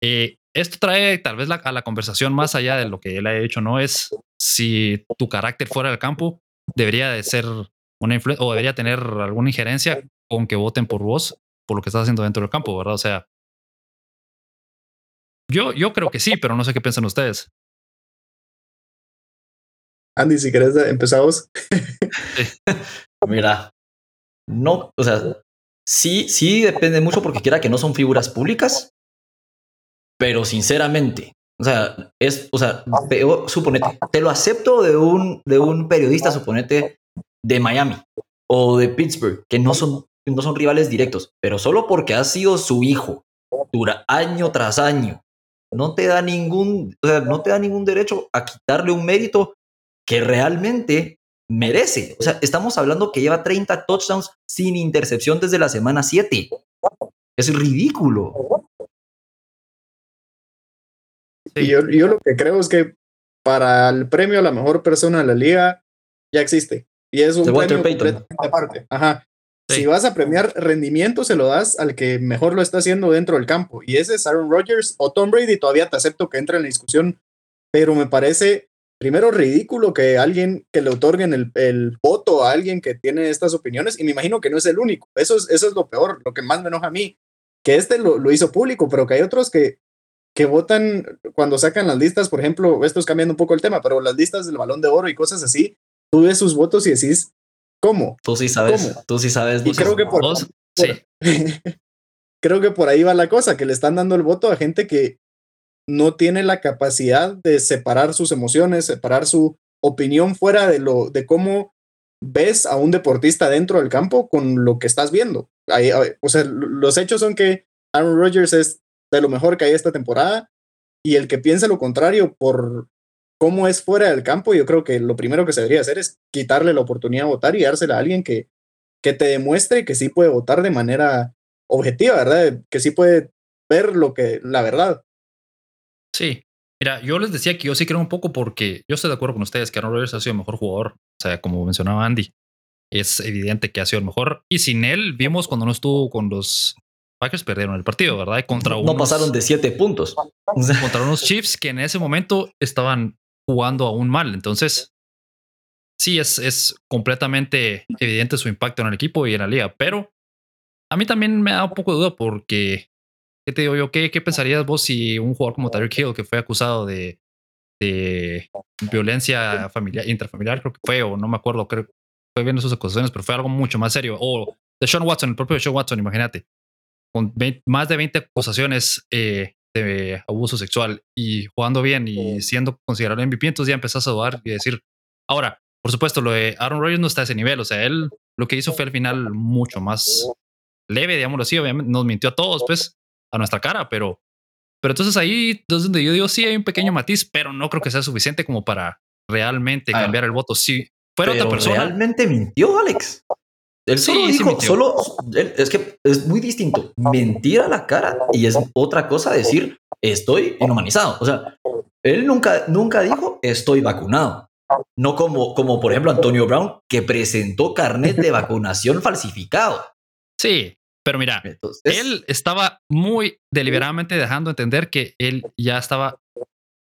Eh, esto trae tal vez a la conversación más allá de lo que él ha hecho, ¿no? Es si tu carácter fuera del campo debería de ser una influencia o debería tener alguna injerencia con que voten por vos por lo que estás haciendo dentro del campo, ¿verdad? O sea, yo, yo creo que sí, pero no sé qué piensan ustedes. Andy, si querés, empezamos. Mira, no, o sea, sí, sí depende mucho porque quiera que no son figuras públicas, pero sinceramente, o sea, es, o sea, suponete, te lo acepto de un, de un periodista, suponete, de Miami o de Pittsburgh, que no son, no son rivales directos, pero solo porque ha sido su hijo, dura año tras año, no te da ningún, o sea, no te da ningún derecho a quitarle un mérito que realmente merece. O sea, estamos hablando que lleva 30 touchdowns sin intercepción desde la semana 7. Es ridículo. Y yo, lo que creo es que para el premio a la mejor persona de la liga ya existe. Y es un premio completamente aparte. Ajá. Si vas a premiar rendimiento, se lo das al que mejor lo está haciendo dentro del campo. Y ese es Aaron Rodgers o Tom Brady. Todavía te acepto que entra en la discusión, pero me parece primero ridículo que alguien que le otorguen el, el, voto a alguien que tiene estas opiniones. Y me imagino que no es el único. Eso es, eso es lo peor, lo que más me enoja a mí. Que este lo, lo hizo público, pero que hay otros que que votan cuando sacan las listas, por ejemplo, esto es cambiando un poco el tema, pero las listas del balón de oro y cosas así, tú ves sus votos y decís, ¿cómo? Tú sí sabes, tú sí sabes. Y creo que por, sí. creo que por ahí va la cosa, que le están dando el voto a gente que no tiene la capacidad de separar sus emociones, separar su opinión fuera de lo de cómo ves a un deportista dentro del campo con lo que estás viendo. o sea, los hechos son que Aaron Rodgers es de lo mejor que hay esta temporada. Y el que piense lo contrario por cómo es fuera del campo, yo creo que lo primero que se debería hacer es quitarle la oportunidad de votar y dársela a alguien que, que te demuestre que sí puede votar de manera objetiva, ¿verdad? Que sí puede ver lo que, la verdad. Sí. Mira, yo les decía que yo sí creo un poco porque yo estoy de acuerdo con ustedes que Aaron Rodgers ha sido el mejor jugador. O sea, como mencionaba Andy, es evidente que ha sido el mejor. Y sin él, vimos cuando no estuvo con los Packers perdieron el partido, ¿verdad? Contra no pasaron de siete puntos. Contra unos Chiefs que en ese momento estaban jugando aún mal. Entonces, sí, es, es completamente evidente su impacto en el equipo y en la liga. Pero a mí también me da un poco de duda porque, ¿qué te digo yo? ¿Qué, qué pensarías vos si un jugador como Tyreek Hill, que fue acusado de, de violencia familiar, intrafamiliar, creo que fue, o no me acuerdo, creo que fue viendo sus acusaciones, pero fue algo mucho más serio. O de Sean Watson, el propio Sean Watson, imagínate con más de 20 acusaciones eh, de abuso sexual y jugando bien y siendo considerado MVP, entonces ya empezás a dudar y decir, ahora, por supuesto, lo de Aaron Rodgers no está a ese nivel, o sea, él lo que hizo fue al final mucho más leve, digámoslo así, obviamente nos mintió a todos, pues, a nuestra cara, pero, pero entonces ahí es donde yo digo, sí, hay un pequeño matiz, pero no creo que sea suficiente como para realmente ah. cambiar el voto. Si fuera otra persona. Realmente mintió, Alex. Él solo dijo, solo, es que es muy distinto mentir a la cara y es otra cosa decir estoy inhumanizado. O sea, él nunca, nunca dijo estoy vacunado. No como, como por ejemplo Antonio Brown, que presentó carnet de vacunación falsificado. Sí, Pero mira, Entonces, él estaba muy deliberadamente dejando entender que él ya estaba, o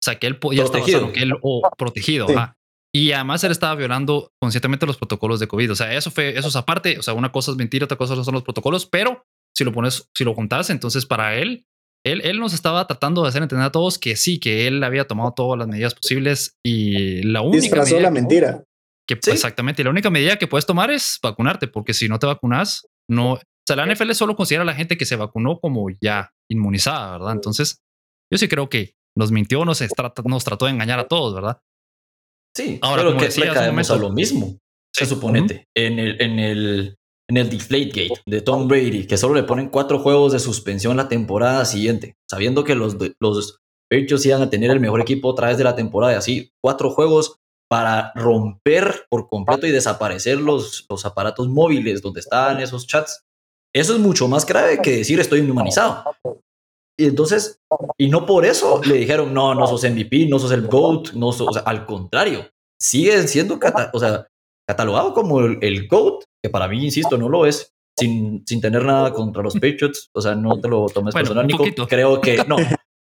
sea, que él ya Protegido. estaba que él o protegido. Sí. ajá. Y además él estaba violando conscientemente los protocolos de COVID. O sea, eso fue, eso es aparte. O sea, una cosa es mentir, otra cosa son los protocolos, pero si lo pones, si lo juntas, entonces para él, él, él nos estaba tratando de hacer entender a todos que sí, que él había tomado todas las medidas posibles y la única Disfrazó medida la mentira. que Sí. exactamente y la única medida que puedes tomar es vacunarte, porque si no te vacunas, no. O sea, la NFL solo considera a la gente que se vacunó como ya inmunizada, ¿verdad? Entonces, yo sí creo que nos mintió, nos, nos trató de engañar a todos, ¿verdad? sí, ahora, como que decía caemos a momento- lo mismo. Se Sí. suponete, en el, en el, en el Deflategate de Tom Brady, que solo le ponen cuatro juegos de suspensión la temporada siguiente, sabiendo que los, los Patriots iban a tener el mejor equipo otra vez de la temporada y así, cuatro juegos para romper por completo y desaparecer los, los aparatos móviles donde estaban esos chats. Eso es mucho más grave que decir estoy inhumanizado. Y entonces, y no por eso le dijeron, no, no sos MVP, no sos el GOAT, no sos, o sea, al contrario, sigue siendo cata- o sea, catalogado como el, el GOAT, que para mí, insisto, no lo es, sin, sin tener nada contra los Patriots, o sea, no te lo tomes Bueno, personal, Nico, creo que, no,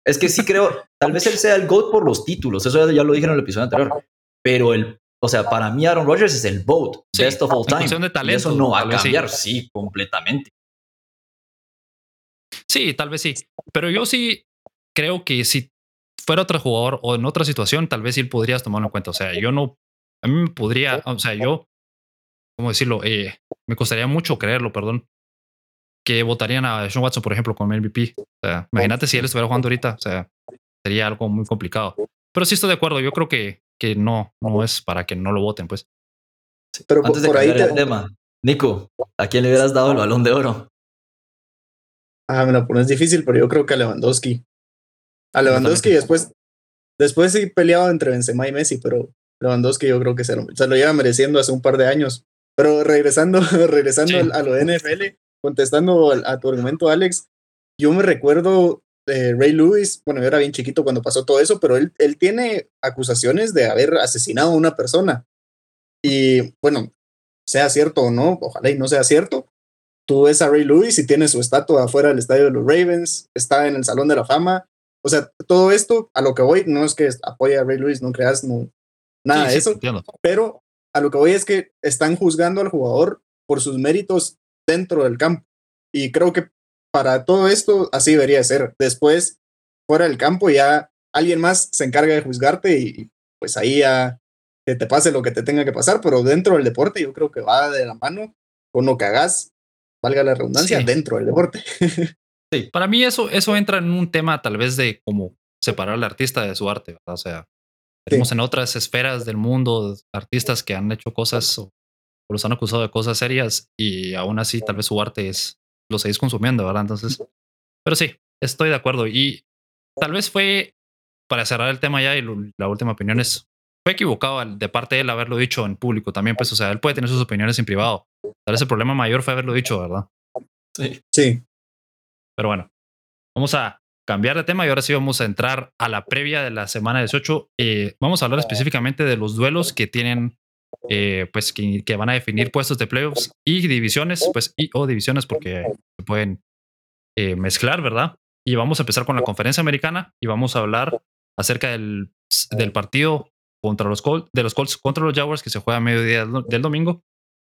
es que sí creo, tal vez él sea el GOAT por los títulos, eso ya, ya lo dije en el episodio anterior, pero el, o sea, para mí Aaron Rodgers es el GOAT, Sí, best of all time, de y talento, eso no va a sí. cambiar, sí, completamente. Sí, tal vez sí. Pero yo sí creo que si fuera otro jugador o en otra situación, tal vez sí podrías tomarlo en cuenta. O sea, yo no, a mí me podría, o sea, yo, ¿cómo decirlo? Eh, me costaría mucho creerlo, perdón, que votarían a Sean Watson, por ejemplo, como MVP. O sea, imagínate si él estuviera jugando ahorita, o sea, sería algo muy complicado. Pero sí estoy de acuerdo, yo creo que, que no, no es para que no lo voten, pues. Pero por, Antes de por ahí cambiar te- el tema, Nico, ¿a quién le hubieras dado el balón de oro? Ah, me la pones difícil, pero yo creo que a Lewandowski. A Lewandowski después, después sí peleaba entre Benzema y Messi, pero Lewandowski yo creo que se lo, se lo lleva mereciendo hace un par de años. Pero regresando, regresando Sí. a lo de NFL, contestando a tu argumento, Alex, yo me recuerdo de Ray Lewis, bueno, yo era bien chiquito cuando pasó todo eso, pero él, él tiene acusaciones de haber asesinado a una persona. Y bueno, sea cierto o no, ojalá y no sea cierto, tú ves a Ray Lewis y tiene su estatua afuera del estadio de los Ravens, está en el Salón de la Fama. O sea, todo esto, a lo que voy, no es que apoye a Ray Lewis, no creas, no, nada Sí, de eso, pero a lo que voy es que están juzgando al jugador por sus méritos dentro del campo. Y creo que para todo esto así debería ser. Después, fuera del campo, ya alguien más se encarga de juzgarte y pues ahí ya que te pase lo que te tenga que pasar, pero dentro del deporte yo creo que va de la mano con lo que hagas, valga la redundancia, Sí. dentro del deporte. Sí, para mí eso, eso entra en un tema tal vez de cómo separar al artista de su arte, ¿verdad? O sea, tenemos en otras esferas del mundo artistas que han hecho cosas o, o los han acusado de cosas serias y aún así tal vez su arte es, lo seguís consumiendo, ¿verdad? Entonces, pero sí, estoy de acuerdo y tal vez fue, para cerrar el tema ya y lo- la última opinión es, fue equivocado al- de parte de él haberlo dicho en público también, pues, o sea, él puede tener sus opiniones en privado. Tal vez el problema mayor fue haberlo dicho, ¿verdad? Sí. Sí, Pero bueno, vamos a cambiar de tema y ahora sí vamos a entrar a la previa de la semana 18. Eh, vamos a hablar específicamente de los duelos que tienen, eh, pues que, van a definir puestos de playoffs y divisiones, pues y o divisiones porque se pueden eh, mezclar, ¿verdad? Y vamos a empezar con la conferencia americana y vamos a hablar acerca del, partido contra los Colts, de los Colts contra los Jaguars que se juega a mediodía del, domingo.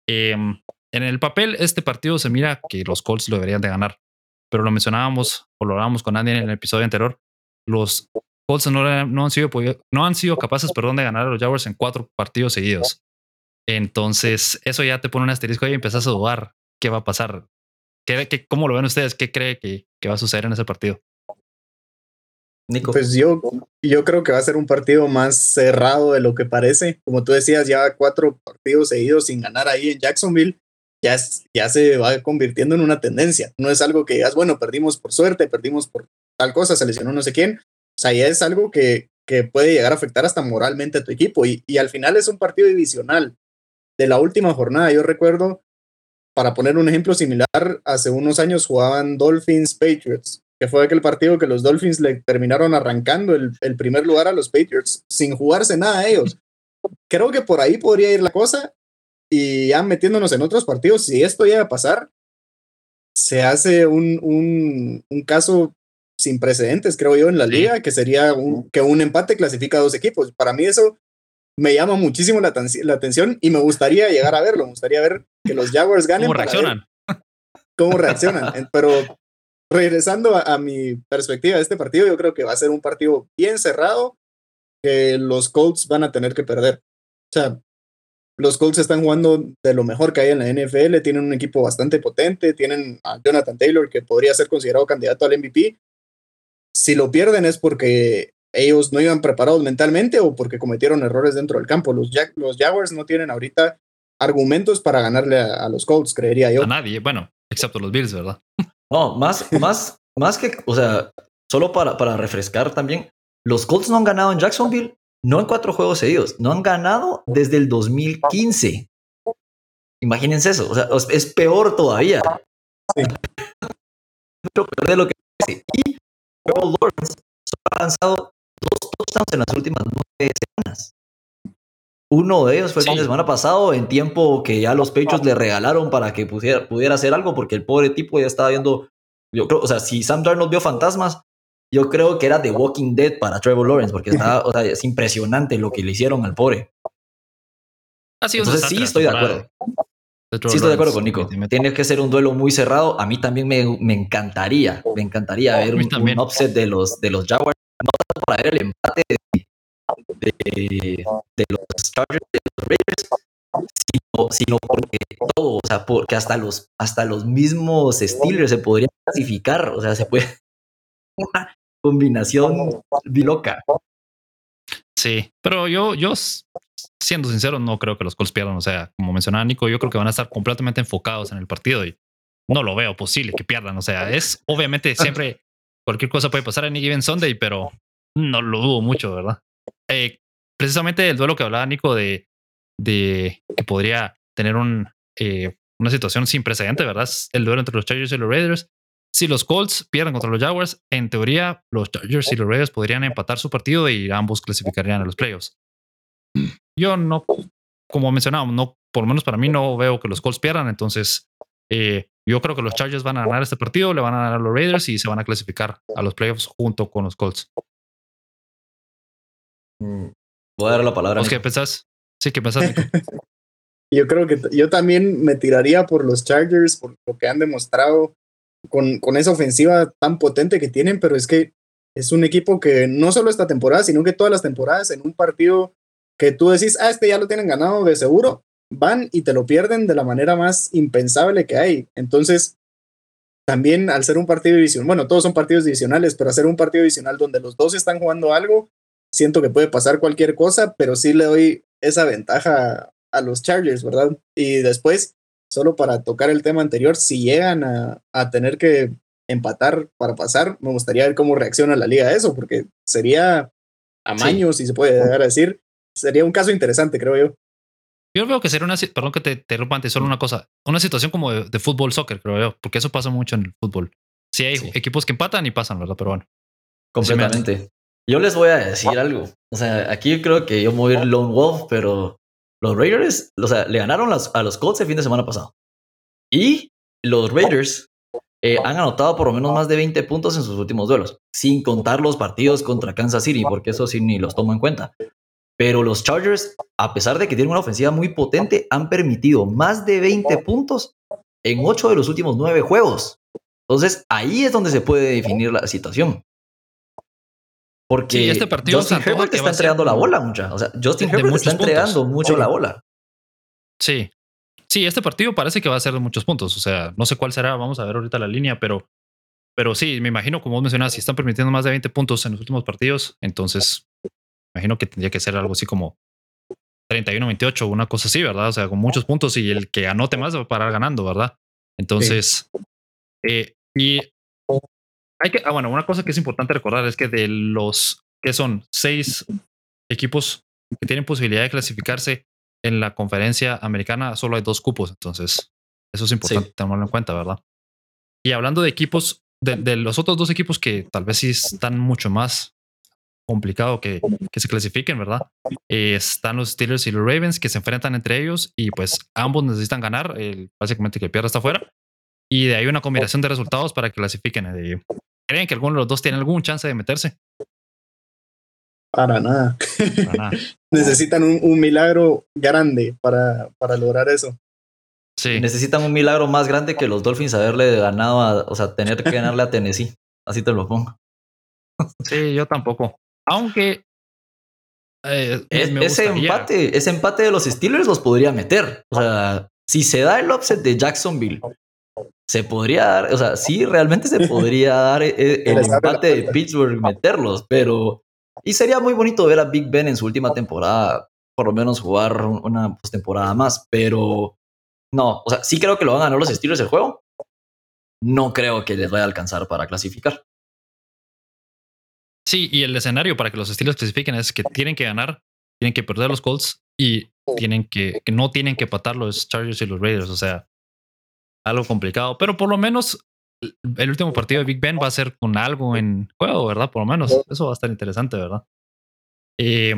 Eh, en el papel, este partido se mira que los Colts lo deberían de ganar pero lo mencionábamos o lo hablábamos con Andy en el episodio anterior, los Colts no, no han, sido, no han sido capaces perdón, de ganar a los Jaguars en cuatro partidos seguidos. Entonces, eso ya te pone un asterisco y empezás a dudar qué va a pasar. ¿Qué, qué, ¿Cómo lo ven ustedes? ¿Qué cree que, que va a suceder en ese partido? Nico. Pues yo, yo creo que va a ser un partido más cerrado de lo que parece. Como tú decías, ya cuatro partidos seguidos sin ganar ahí en Jacksonville, ya, es- ya se va convirtiendo en una tendencia. No es algo que digas, bueno, perdimos por suerte, perdimos por tal cosa, se lesionó no sé quién. O sea, ya es algo que, que puede llegar a afectar hasta moralmente a tu equipo. Y, y al final es un partido divisional. De la última jornada, yo recuerdo, para poner un ejemplo similar, hace unos años jugaban Dolphins Patriots que fue aquel partido que los Dolphins le terminaron arrancando el, el, primer lugar a los Patriots sin jugarse nada a ellos. Creo que por ahí podría ir la cosa y ya metiéndonos en otros partidos, si esto llega a pasar, se hace un, un, un caso sin precedentes, creo yo, en la liga, que sería un, que un empate clasifica a dos equipos. Para mí eso me llama muchísimo la, la, atención y me gustaría llegar a verlo. Me gustaría ver que los Jaguars ganen. ¿Cómo reaccionan? ¿Cómo reaccionan? Pero regresando a, mi perspectiva de este partido, yo creo que va a ser un partido bien cerrado que los Colts van a tener que perder. O sea, los Colts están jugando de lo mejor que hay en la NFL, tienen un equipo bastante potente, tienen a Jonathan Taylor que podría ser considerado candidato al MVP. Si lo pierden es porque ellos no iban preparados mentalmente o porque cometieron errores dentro del campo. Los, los Jaguars no tienen ahorita argumentos para ganarle a, los Colts, creería yo. A nadie, bueno, excepto los Bills, ¿verdad? No, más, más, más que, o sea, solo para, para refrescar también, los Colts no han ganado en Jacksonville, no en cuatro juegos seguidos, no han ganado desde el 2015. Imagínense eso, o sea, es peor todavía. Sí. peor de lo que Y Lawrence ha lanzado dos touchdowns en las últimas nueve semanas. Uno de ellos fue el fin de semana pasado, en tiempo que ya los pechos le regalaron para que pudiera, pudiera hacer algo, porque el pobre tipo ya estaba viendo. Yo creo, o sea, si Sam Darnold vio fantasmas, yo creo que era The Walking Dead para Trevor Lawrence, porque estaba, o sea, es impresionante lo que le hicieron al pobre. Así Entonces, sí, estoy de acuerdo. Sí, estoy de acuerdo con Nico. Me tiene que ser un duelo muy cerrado. A mí también me, me encantaría, me encantaría ver un, un, upset de los, de los Jaguars. No tanto para ver el empate de, de, los Chargers, de los Raiders, sino, sino, porque todo, o sea, porque hasta los, hasta los mismos Steelers se podrían clasificar. O sea, se puede. Una combinación loca. Sí, pero yo, yo siendo sincero, no creo que los Colts pierdan. O sea, como mencionaba Nico, yo creo que van a estar completamente enfocados en el partido y no lo veo posible que pierdan. O sea, es obviamente siempre cualquier cosa puede pasar en Given Sunday, pero no lo dudo mucho, ¿verdad? Eh, precisamente el duelo que hablaba Nico de, de que podría tener un, eh, una situación sin precedente, ¿verdad? el duelo entre los Chargers y los Raiders. Si los Colts pierden contra los Jaguars, en teoría los Chargers y los Raiders podrían empatar su partido y ambos clasificarían a los playoffs. Yo no, como mencionaba, no, por lo menos para mí no veo que los Colts pierdan, entonces eh, yo creo que los Chargers van a ganar este partido, le van a ganar a los Raiders y se van a clasificar a los playoffs junto con los Colts. Mm, voy a dar la palabra. ¿Qué pensás? Sí, ¿qué pensás? yo creo que yo también me tiraría por los Chargers, por lo que han demostrado con, con esa ofensiva tan potente que tienen, pero es que es un equipo que no solo esta temporada, sino que todas las temporadas en un partido que tú decís, ah, este ya lo tienen ganado de seguro, van y te lo pierden de la manera más impensable que hay. Entonces, también al ser un partido divisional, bueno, todos son partidos divisionales, pero hacer un partido divisional donde los dos están jugando algo, siento que puede pasar cualquier cosa, pero sí le doy esa ventaja a los Chargers, ¿verdad? Y después, solo para tocar el tema anterior, si llegan a, a tener que empatar para pasar, me gustaría ver cómo reacciona la liga a eso, porque sería amaño, si se puede llegar a decir, sería un caso interesante, creo yo. Yo veo que sería una, perdón que te interrumpa antes, solo una cosa, una situación como de, fútbol, soccer, creo yo, porque eso pasa mucho en el fútbol. Sí hay equipos que empatan y pasan, ¿verdad? Pero bueno. Completamente. Yo les voy a decir algo. O sea, aquí creo que yo me voy a ir Lone Wolf, pero los Raiders, o sea, le ganaron a los Colts el fin de semana pasado. Y los Raiders eh, han anotado por lo menos más de 20 puntos en sus últimos duelos, sin contar los partidos contra Kansas City, porque eso sí ni los tomo en cuenta. Pero los Chargers, a pesar de que tienen una ofensiva muy potente, han permitido más de 20 puntos en 8 de los últimos 9 juegos. Entonces, ahí es donde se puede definir la situación. Porque este partido Justin Herbert está entregando la bola mucha. O sea, Justin Herbert está entregando mucho la bola. Sí. Sí, este partido parece que va a ser de muchos puntos. O sea, no sé cuál será. Vamos a ver ahorita la línea, pero, pero sí, me imagino, como vos mencionas, si están permitiendo más de 20 puntos en los últimos partidos, entonces imagino que tendría que ser algo así como 31-28, una cosa así, ¿verdad? O sea, con muchos puntos y el que anote más va a parar ganando, ¿verdad? Entonces, eh, y hay que, ah, bueno, una cosa que es importante recordar es que de los que son seis equipos que tienen posibilidad de clasificarse en la conferencia americana, solo hay dos cupos, entonces eso es importante tenerlo en cuenta, ¿verdad? Y hablando de equipos, de, de, los otros dos equipos que tal vez sí están mucho más complicado que, que se clasifiquen, ¿verdad? Eh, están los Steelers y los Ravens que se enfrentan entre ellos y pues ambos necesitan ganar. básicamente que pierda está fuera. y de ahí una combinación de resultados para que clasifiquen. Eh, ¿Creen que alguno de los dos tiene algún chance de meterse? Para nada. Para nada. Necesitan un, un milagro grande para, para lograr eso. Sí, Necesitan un milagro más grande que los Dolphins haberle ganado a, o sea, tener que ganarle a Tennessee. Así te lo pongo. sí, yo tampoco. Aunque eh, Es- me ese empate, ese empate de los Steelers los podría meter. O sea, si se da el upset de Jacksonville, se podría dar, o sea, sí, realmente se podría dar eh, el la empate de. Pittsburgh meterlos, pero y sería muy bonito ver a Big Ben en su última temporada, por lo menos jugar un- una postemporada más, pero no, o sea, sí creo que lo van a ganar los Steelers el juego. No creo que les vaya a alcanzar para clasificar. Sí, y el escenario para que los estilos clasifiquen es que tienen que ganar, tienen que perder los Colts y tienen que, que no tienen que patar los Chargers y los Raiders. O sea, algo complicado, pero por lo menos el último partido de Big Ben va a ser con algo en juego, ¿verdad? Por lo menos eso va a estar interesante, ¿verdad? Eh,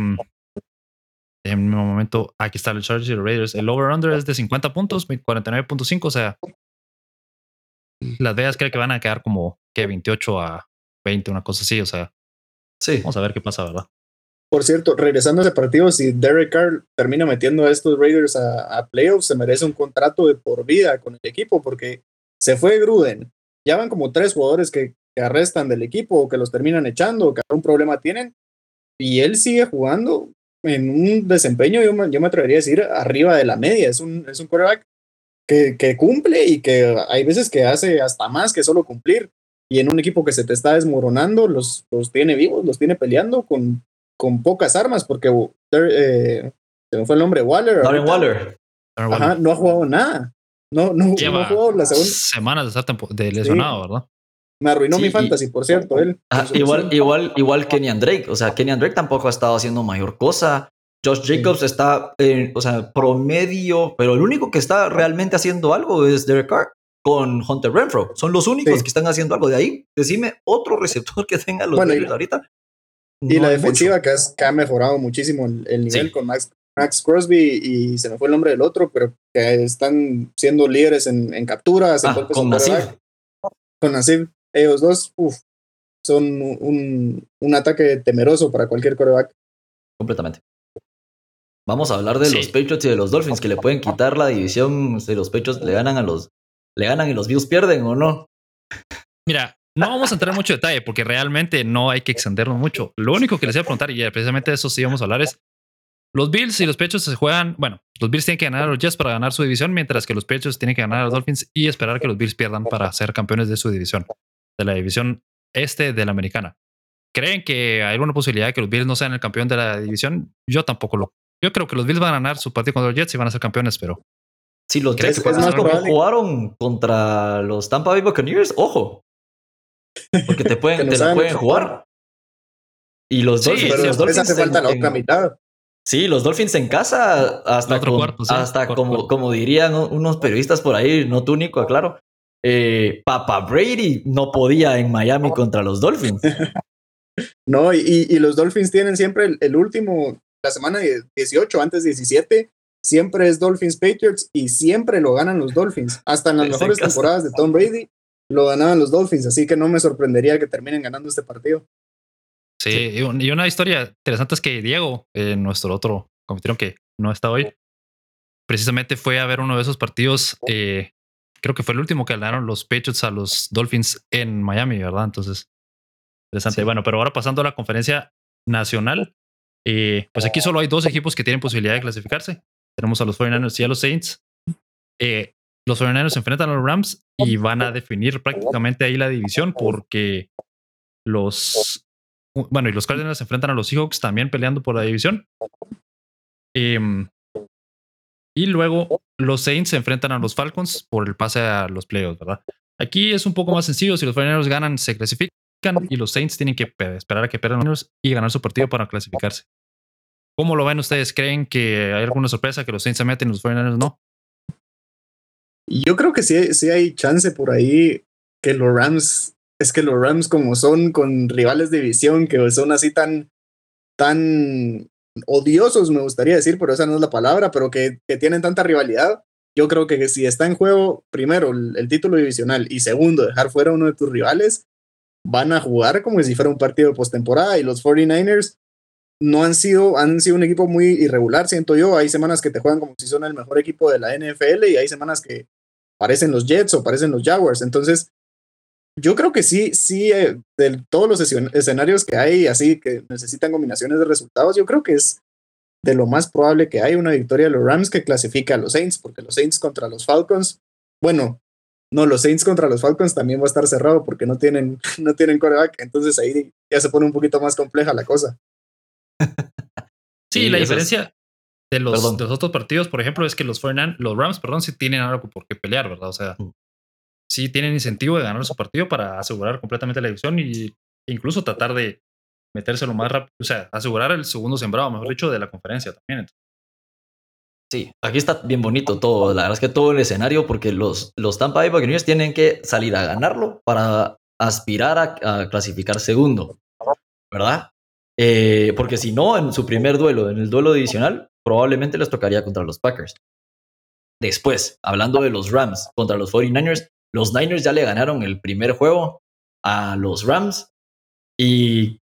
en un momento, aquí está el Chargers y los Raiders. El over-under es de 50 puntos, 49.5, o sea, Las Vegas cree que van a quedar como que 28 a 20, una cosa así, o sea, Sí. vamos a ver qué pasa, ¿verdad? Por cierto, regresando a ese partido, si Derek Carr termina metiendo a estos Raiders a, a playoffs, se merece un contrato de por vida con el equipo, porque se fue Gruden. Ya van como tres jugadores que, que arrestan del equipo, o que los terminan echando, o que algún problema tienen, y él sigue jugando en un desempeño, yo me, yo me atrevería a decir, arriba de la media. Es un, es un quarterback que, que cumple y que hay veces que hace hasta más que solo cumplir. Y en un equipo que se te está desmoronando, los, los tiene vivos, los tiene peleando con, con pocas armas, porque eh, se me fue el nombre, Waller. Darren Waller. Ajá, no ha jugado nada. No, no, no ha jugado la segunda. semanas de estar tempo- de lesionado, ¿verdad? Me arruinó Sí, mi y- fantasy, por cierto, él. Ah, igual, igual, igual Kenyan Drake. O sea, Kenyan Drake tampoco ha estado haciendo mayor cosa. Josh Jacobs está, en, o sea, promedio, pero el único que está realmente haciendo algo es Derek Carr con Hunter Renfro. Son los únicos Sí. que están haciendo algo. De ahí, decime otro receptor que tenga los Bueno, y- ahorita. Y No la defensiva mucho. que, has- que ha mejorado muchísimo el, el nivel Sí. con Max, Max Crosby y se me fue el nombre del otro, pero que están siendo líderes en, en capturas, en Ah, golpes con. Nasib. Con Nasib. Ellos dos, uf, son un, un ataque temeroso para cualquier quarterback. Completamente. Vamos a hablar de Sí. los Patriots y de los Dolphins que le pueden quitar la división si los Patriots le ganan a los le ganan y los Bills pierden o no. Mira, no vamos a entrar en mucho detalle porque realmente no hay que extendernos mucho. Lo único que les iba a preguntar, y precisamente de eso sí vamos a hablar, es los Bills y los Patriots se juegan. Bueno, los Bills tienen que ganar a los Jets para ganar su división, mientras que los Patriots tienen que ganar a los Dolphins y esperar que los Bills pierdan para ser campeones de su división, de la división este de la americana. ¿Creen que hay alguna posibilidad de que los Bills no sean el campeón de la división? Yo tampoco lo. Yo creo que los Bills van a ganar su partido contra los Jets y van a ser campeones, pero Si los ¿Crees Jets como jugaron contra los Tampa Bay Buccaneers, ojo. Porque te pueden, te la saben pueden jugar. Y los Sí, Dolphins, Pero los Dolphins hace falta en- la otra mitad. Sí, los Dolphins en casa, hasta, Otro con- cuarto, sí, hasta cuarto, como, cuarto. como dirían unos periodistas por ahí, no tú, único, claro. Eh, Papa Brady no podía en Miami contra los Dolphins. No, y, y los Dolphins tienen siempre el, el último, la semana de 18, antes 17, siempre es Dolphins Patriots y siempre lo ganan los Dolphins. Hasta en las Es mejores temporadas de Tom Brady lo ganaban los Dolphins, así que no me sorprendería que terminen ganando este partido. Sí, y un- y una historia interesante es que Diego, eh, nuestro otro competidor que no está hoy, precisamente fue a ver uno de esos partidos. eh, creo que fue el último que ganaron los Patriots a los Dolphins en Miami, ¿verdad? Entonces, interesante. Sí. Bueno, pero ahora pasando a la conferencia nacional, eh, pues aquí solo hay dos equipos que tienen posibilidad de clasificarse. Tenemos a los 49ers y a los Saints. Eh, los 49ers se enfrentan a los Rams y van a definir prácticamente ahí la división porque los bueno, y los Cardinals se enfrentan a los Seahawks también peleando por la división. Em, y luego los Saints se enfrentan a los Falcons por el pase a los playoffs, ¿verdad? Aquí es un poco más sencillo. Si los 49ers ganan, se clasifican y los Saints tienen que pe- esperar a que pierdan los 49ers y ganar su partido para clasificarse. ¿Cómo lo ven ustedes? ¿Creen que hay alguna sorpresa que los Saints se meten y los 49ers no? Yo creo que sí, sí hay chance por ahí que los Rams, es que los Rams como son con rivales de división, que son así tan, tan odiosos, me gustaría decir, pero esa no es la palabra, pero que, que tienen tanta rivalidad, yo creo que si está en juego, primero, el, el título divisional y segundo, dejar fuera uno de tus rivales, van a jugar como si fuera un partido de postemporada y los 49ers no han sido, han sido un equipo muy irregular, siento yo. Hay semanas que te juegan como si son el mejor equipo de la NFL y hay semanas que parecen los Jets o parecen los Jaguars. Entonces, yo creo que sí, sí, eh, de todos los escenarios que hay, así que necesitan combinaciones de resultados, yo creo que es de lo más probable que hay una victoria de los Rams que clasifica a los Saints, porque los Saints contra los Falcons, bueno, no, los Saints contra los Falcons también va a estar cerrado porque no tienen, no tienen coreback, entonces ahí ya se pone un poquito más compleja la cosa. sí, la diferencia de los, de los, otros partidos, por ejemplo, es que los, los Rams, perdón, sí tienen algo por qué pelear, ¿verdad? O sea, mm sí tienen incentivo de ganar su partido para asegurar completamente la elección y incluso tratar de meterse lo más rápido, o sea, asegurar el segundo sembrado, mejor dicho, de la conferencia también. Sí, aquí está bien bonito todo, la verdad es que todo el escenario, porque los, los Tampa Bay Buccaneers tienen que salir a ganarlo para aspirar a, clasificar segundo, ¿verdad? Eh, porque si no, en su primer duelo, en el duelo divisional, probablemente les tocaría contra los Packers. Después, hablando de los Rams contra los 49ers, los Niners ya le ganaron el primer juego a los Rams. Y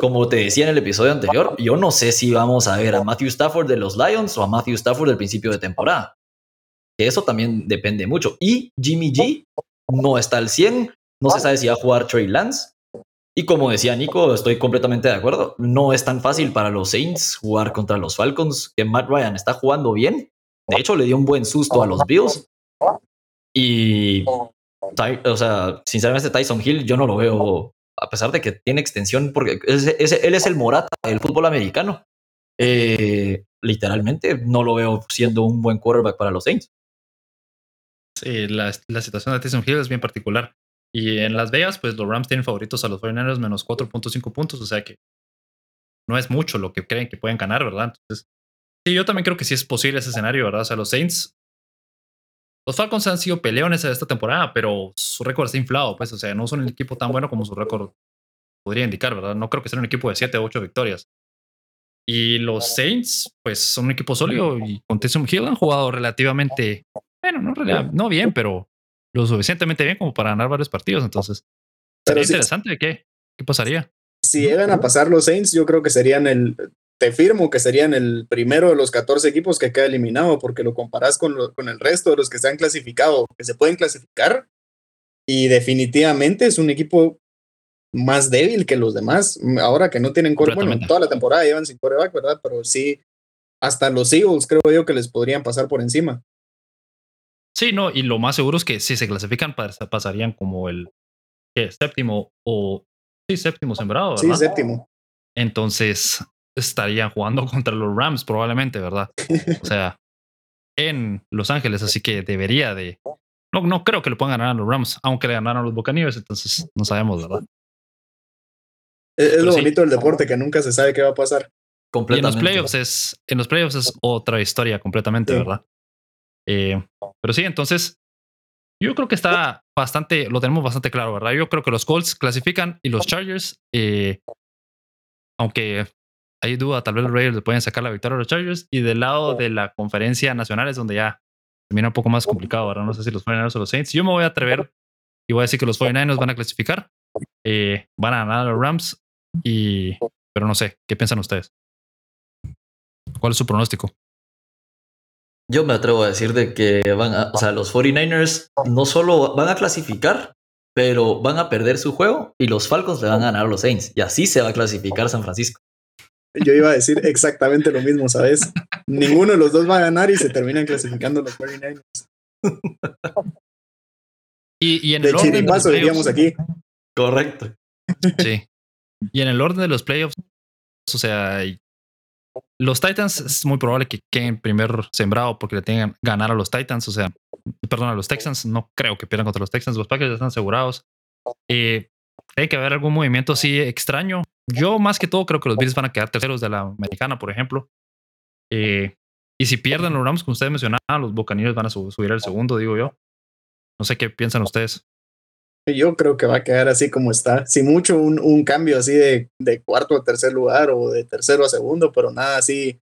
como te decía en el episodio anterior, yo no sé si vamos a ver a Matthew Stafford de los Lions o a Matthew Stafford del principio de temporada. Eso también depende mucho. Y Jimmy G no está al 100. No se sabe si va a jugar Trey Lance. Y como decía Nico, estoy completamente de acuerdo. No es tan fácil para los Saints jugar contra los Falcons, que Matt Ryan está jugando bien. De hecho, le dio un buen susto a los Bills. Y, o sea, sinceramente Tyson Hill yo no lo veo, a pesar de que tiene extensión, porque él es el Morata del fútbol americano. Eh, literalmente no lo veo siendo un buen quarterback para los Saints. Sí, la, situación de Tyson Hill es bien particular. Y en Las Vegas, pues los Rams tienen favoritos a los 49ers menos 4.5 puntos, o sea que no es mucho lo que creen que pueden ganar, ¿verdad? Entonces, sí, yo también creo que sí es posible ese escenario, ¿verdad? O sea, los Saints los Falcons han sido peleones esta temporada, pero su récord está inflado, pues, o sea, no son un equipo tan bueno como su récord podría indicar, ¿verdad? No creo que sea un equipo de 7 o 8 victorias. Y los Saints, pues, son un equipo sólido y con Taysom Hill han jugado relativamente, bueno, no, no bien, pero lo suficientemente bien como para ganar varios partidos. Entonces, sería interesante. ¿Qué? ¿Qué pasaría? Si llegan a pasar los Saints, yo creo que serían el, te firmo que serían el primero de los 14 equipos que queda eliminado, porque lo comparás con, con el resto de los que se han clasificado, que se pueden clasificar, y definitivamente es un equipo más débil que los demás. Ahora que no tienen core, bueno, toda la temporada llevan sin coreback, ¿verdad? Pero sí, hasta los Eagles creo yo que les podrían pasar por encima. Sí, no, y lo más seguro es que si se clasifican pasarían como el séptimo o sí, séptimo sembrado. ¿verdad? Sí, séptimo. Entonces, estarían jugando contra los Rams probablemente, ¿verdad? O sea, en Los Ángeles, así que debería de... No, no creo que le puedan ganar a los Rams, aunque le ganaron a los Buccaneers, entonces no sabemos, ¿verdad? Es, lo bonito del deporte, que nunca se sabe qué va a pasar. en los playoffs es, en los playoffs es otra historia completamente, ¿verdad? Eh, pero sí, entonces, yo creo que está bastante, lo tenemos bastante claro, ¿verdad? Yo creo que los Colts clasifican y los Chargers, eh, aunque hay duda, tal vez los Raiders le pueden sacar la victoria a los Chargers. Y del lado de la conferencia nacional es donde ya termina un poco más complicado. Ahora no sé si los 49ers o los Saints. Yo me voy a atrever y voy a decir que los 49ers van a clasificar. Eh, van a ganar a los Rams. Y, pero no sé, ¿qué piensan ustedes? ¿Cuál es su pronóstico? Yo me atrevo a decir de que van a, o sea, los 49ers no solo van a clasificar, pero van a perder su juego y los Falcons le van a ganar a los Saints. Y así se va a clasificar San Francisco. Yo iba a decir exactamente lo mismo, ¿sabes? Ninguno de los dos va a ganar y se terminan clasificando los 49ers. Y, y en el orden de los diríamos aquí. Correcto. Sí. Y en el orden de los playoffs, o sea, los Titans es muy probable que queden primer sembrado porque le tengan ganar a los Titans, o sea, perdón, a los Texans. No creo que pierdan contra los Texans. Los Packers están asegurados. Eh, tiene que haber algún movimiento así extraño. Yo más que todo creo que los Bills van a quedar terceros de la americana, por ejemplo. Eh, y si pierden los Rams, como ustedes mencionaban, los Buccaneers van a subir al segundo, digo yo. No sé qué piensan ustedes. Yo creo que va a quedar así como está. Si mucho, un, un cambio así de, de, cuarto a tercer lugar o de tercero a segundo, pero nada así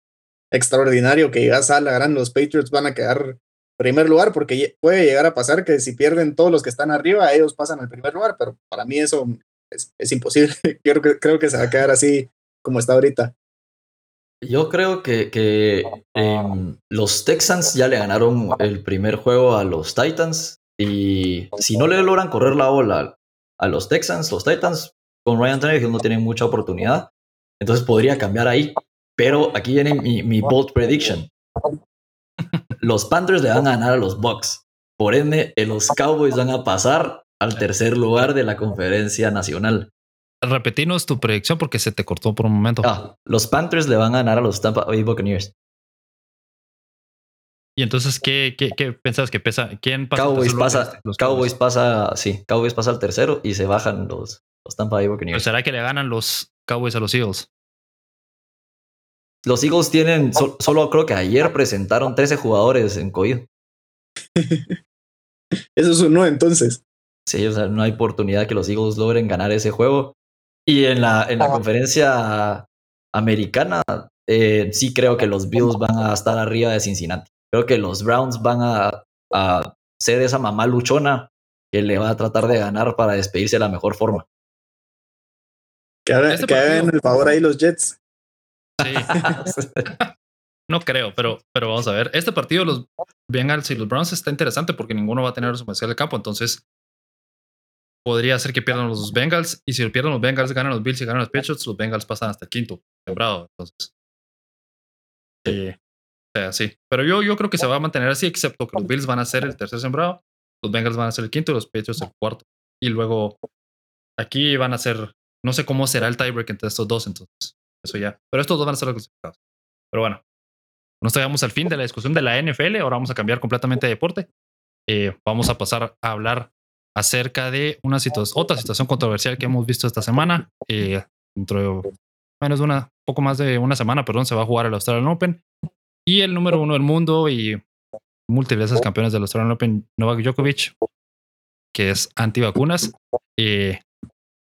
extraordinario que ya a la gran. Los Patriots van a quedar primer lugar, porque puede llegar a pasar que si pierden todos los que están arriba, ellos pasan al primer lugar, pero para mí eso es, imposible. Yo creo que, creo que se va a quedar así como está ahorita. Yo creo que, que em, los Texans ya le ganaron el primer juego a los Titans y si no le logran correr la bola a los Texans, los Titans con Ryan Tannehill no tienen mucha oportunidad, entonces podría cambiar ahí. Pero aquí viene mi, mi bold prediction. Los Panthers le van a ganar a los Bucks. Por ende, los Cowboys van a pasar al tercer lugar de la conferencia nacional. Repetimos tu predicción porque se te cortó por un momento. Ah, los Panthers le van a ganar a los Tampa Bay Buccaneers. Y entonces, ¿qué, qué, qué pensabas que pesa? ¿Quién pasa? Cowboys pasa, los Cowboys pasa, sí, Cowboys pasa al tercero y se bajan los, los Tampa Bay Buccaneers. ¿Pero será que le ganan los Cowboys a los Eagles? Los Eagles tienen, solo creo que ayer presentaron 13 jugadores en COVID. Eso es un no entonces. Sí, o sea, no hay oportunidad que los Eagles logren ganar ese juego. Y en la, en la conferencia americana, eh, sí creo que los Bills van a estar arriba de Cincinnati. Creo que los Browns van a, a ser esa mamá luchona que le va a tratar de ganar para despedirse de la mejor forma. Que, este hagan el favor ahí los Jets. Sí. no creo, pero, pero vamos a ver. Este partido, los Bengals y los Browns, está interesante porque ninguno va a tener su especial de campo. Entonces, podría ser que pierdan los Bengals. Y si pierden los Bengals, ganan los Bills y ganan los Patriots, los Bengals pasan hasta el quinto sembrado. Entonces, eh, sí. Pero yo, yo creo que se va a mantener así, excepto que los Bills van a ser el tercer sembrado, los Bengals van a ser el quinto y los Patriots el cuarto. Y luego aquí van a ser, no sé cómo será el tiebreak entre estos dos, entonces, eso ya. Pero estos dos van a ser los clasificados. Pero bueno, nos llegamos al fin de la discusión de la NFL. Ahora vamos a cambiar completamente de deporte. Eh, vamos a pasar a hablar acerca de una situación, otra situación controversial que hemos visto esta semana. Eh, dentro de menos de una, poco más de una semana, perdón, se va a jugar el Australian Open. Y el número uno del mundo y múltiples veces campeones del Australian Open, Novak Djokovic, que es antivacunas, eh,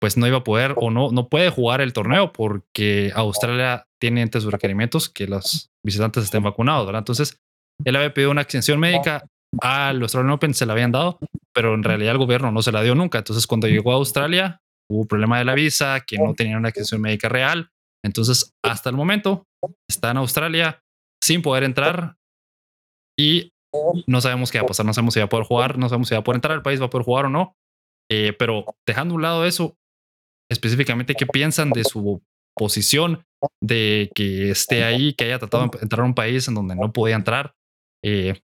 pues no iba a poder o no, no puede jugar el torneo porque Australia tiene entre sus requerimientos que los visitantes estén vacunados, ¿verdad? Entonces, él había pedido una extensión médica al Australian Open, se la habían dado, pero en realidad el gobierno no se la dio nunca. Entonces, cuando llegó a Australia, hubo problema de la visa, que no tenía una extensión médica real. Entonces, hasta el momento, está en Australia sin poder entrar y no sabemos qué va a pasar, no sabemos si va a poder jugar, no sabemos si va a poder entrar al país, va a poder jugar o no. Eh, pero dejando a un lado eso, específicamente qué piensan de su posición de que esté ahí, que haya tratado de entrar a un país en donde no podía entrar. Eh,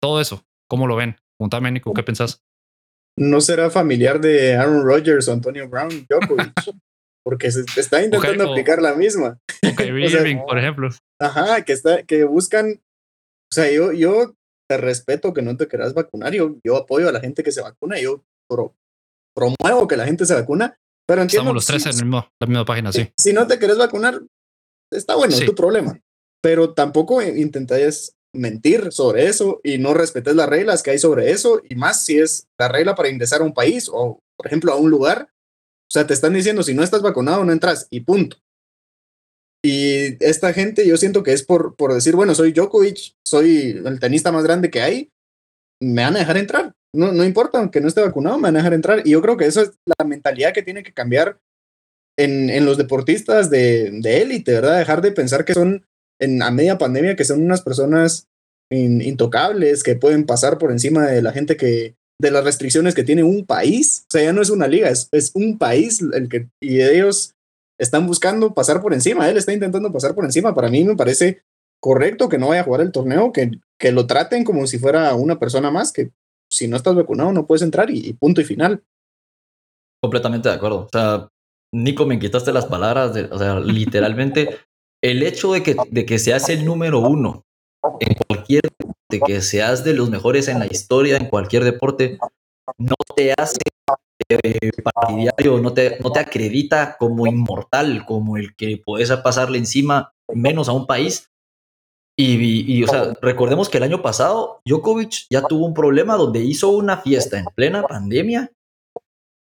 todo eso, ¿cómo lo ven? Contame, Nico, ¿qué pensás? ¿No será familiar de Aaron Rodgers o Antonio Brown Djokovic? Porque se está intentando aplicar la misma. por ejemplo. Ajá, que, está, que buscan. O sea, yo, yo te respeto que no te quieras vacunar. Yo, yo apoyo a la gente que se vacuna. Yo promuevo que la gente se vacuna. Pero entiendo. Estamos los tres en la misma página, sí. Si no te quieres vacunar, está bueno, es tu problema. Pero tampoco intentáis mentir sobre eso y no respetes las reglas que hay sobre eso. Y más si es la regla para ingresar a un país o, por ejemplo, a un lugar. O sea, te están diciendo, si no estás vacunado, no entras y punto. Y esta gente, yo siento que es por, por decir, bueno, soy Djokovic, soy el tenista más grande que hay, me van a dejar entrar. No, no importa, aunque no esté vacunado, me van a dejar entrar. Y yo creo que eso es la mentalidad que tiene que cambiar en, en los deportistas de, de élite, ¿verdad? Dejar de pensar que son, en a media pandemia, que son unas personas intocables, que pueden pasar por encima de la gente que, de las restricciones que tiene un país. O sea, ya no es una liga, es, es un país el que, y ellos están buscando pasar por encima. Él está intentando pasar por encima. Para mí me parece correcto que no vaya a jugar el torneo, que, que lo traten como si fuera una persona más, que si no estás vacunado no puedes entrar y, punto y final. Completamente de acuerdo. O sea, Nico, me quitaste las palabras, o sea, literalmente el hecho de que, de que seas el número uno en cualquier de que seas de los mejores en la historia, en cualquier deporte, no te hace eh, partidario, no te, no te acredita como inmortal, como el que puedes pasarle encima menos a un país. Y, o sea, recordemos que el año pasado Djokovic ya tuvo un problema donde hizo una fiesta en plena pandemia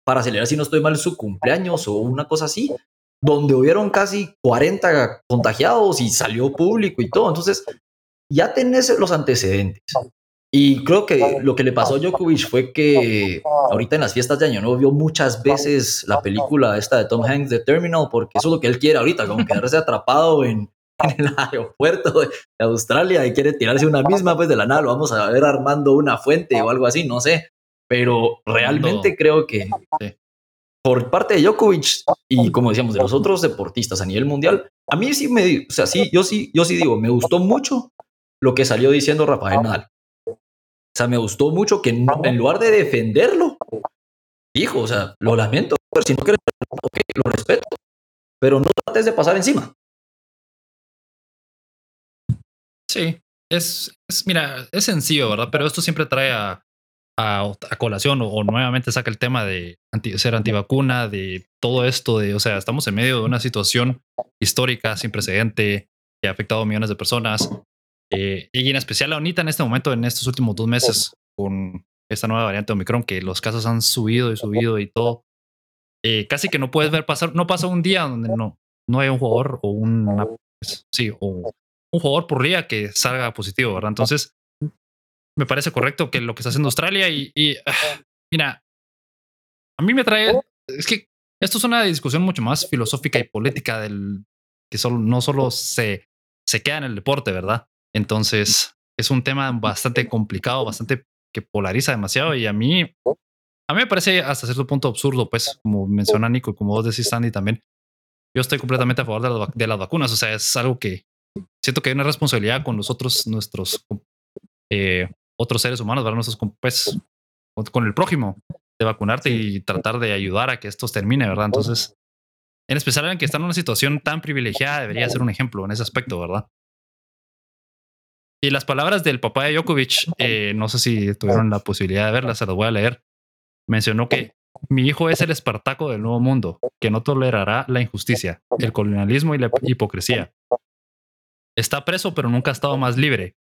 para celebrar, si no estoy mal, su cumpleaños o una cosa así, donde hubieron casi 40 contagiados y salió público y todo. Entonces, ya tenés los antecedentes. Y creo que lo que le pasó a Djokovic fue que ahorita en las fiestas de Año Nuevo vio muchas veces la película esta de Tom Hanks de Terminal, porque eso es lo que él quiere ahorita, como quedarse atrapado en, en el aeropuerto de Australia y quiere tirarse una misma, pues de la nada lo vamos a ver armando una fuente o algo así, no sé. Pero realmente creo que Sí. por parte de Djokovic y como decíamos de los otros deportistas a nivel mundial, a mí sí me, o sea, sí, yo sí, yo sí digo, me gustó mucho lo que salió diciendo Rafael Nadal. O sea, me gustó mucho que en, en lugar de defenderlo, dijo, o sea, lo lamento, pero si no quieres, ok, lo respeto, pero no trates de pasar encima. Sí, es, es, mira, es sencillo, ¿verdad? Pero esto siempre trae a, a, a colación o, o nuevamente saca el tema de anti- ser antivacuna, de todo esto, de, o sea, estamos en medio de una situación histórica sin precedente que ha afectado a millones de personas. Eh, y en especial ahorita en este momento, en estos últimos dos meses, con esta nueva variante Omicron, que los casos han subido y subido y todo. eh, casi que no puedes ver pasar, no pasa un día donde no, no hay un jugador o una, pues, sí, o un jugador por día que salga positivo, ¿verdad? Entonces, me parece correcto que lo que está haciendo Australia y, y, ah, mira, a mí me trae, es que esto es una discusión mucho más filosófica y política del que solo, no solo se, se queda en el deporte, ¿verdad? Entonces, es un tema bastante complicado, bastante que polariza demasiado y a mí, a mí me parece hasta cierto punto absurdo, pues, como menciona Nico y como vos decís, Sandy, también. Yo estoy completamente a favor de las, vac- de las vacunas, o sea, es algo que siento que hay una responsabilidad con nosotros, nuestros eh, otros seres humanos, ¿verdad? Nuestros, pues, con- con el prójimo, de vacunarte y tratar de ayudar a que esto termine, ¿verdad? Entonces, en especial en que están en una situación tan privilegiada, debería ser un ejemplo en ese aspecto, ¿verdad? Y las palabras del papá de Djokovic, eh, no sé si tuvieron la posibilidad de verlas, se las voy a leer. Mencionó que mi hijo es el Espartaco del nuevo mundo, que no tolerará la injusticia, el colonialismo y la hipocresía. Está preso, pero nunca ha estado más libre.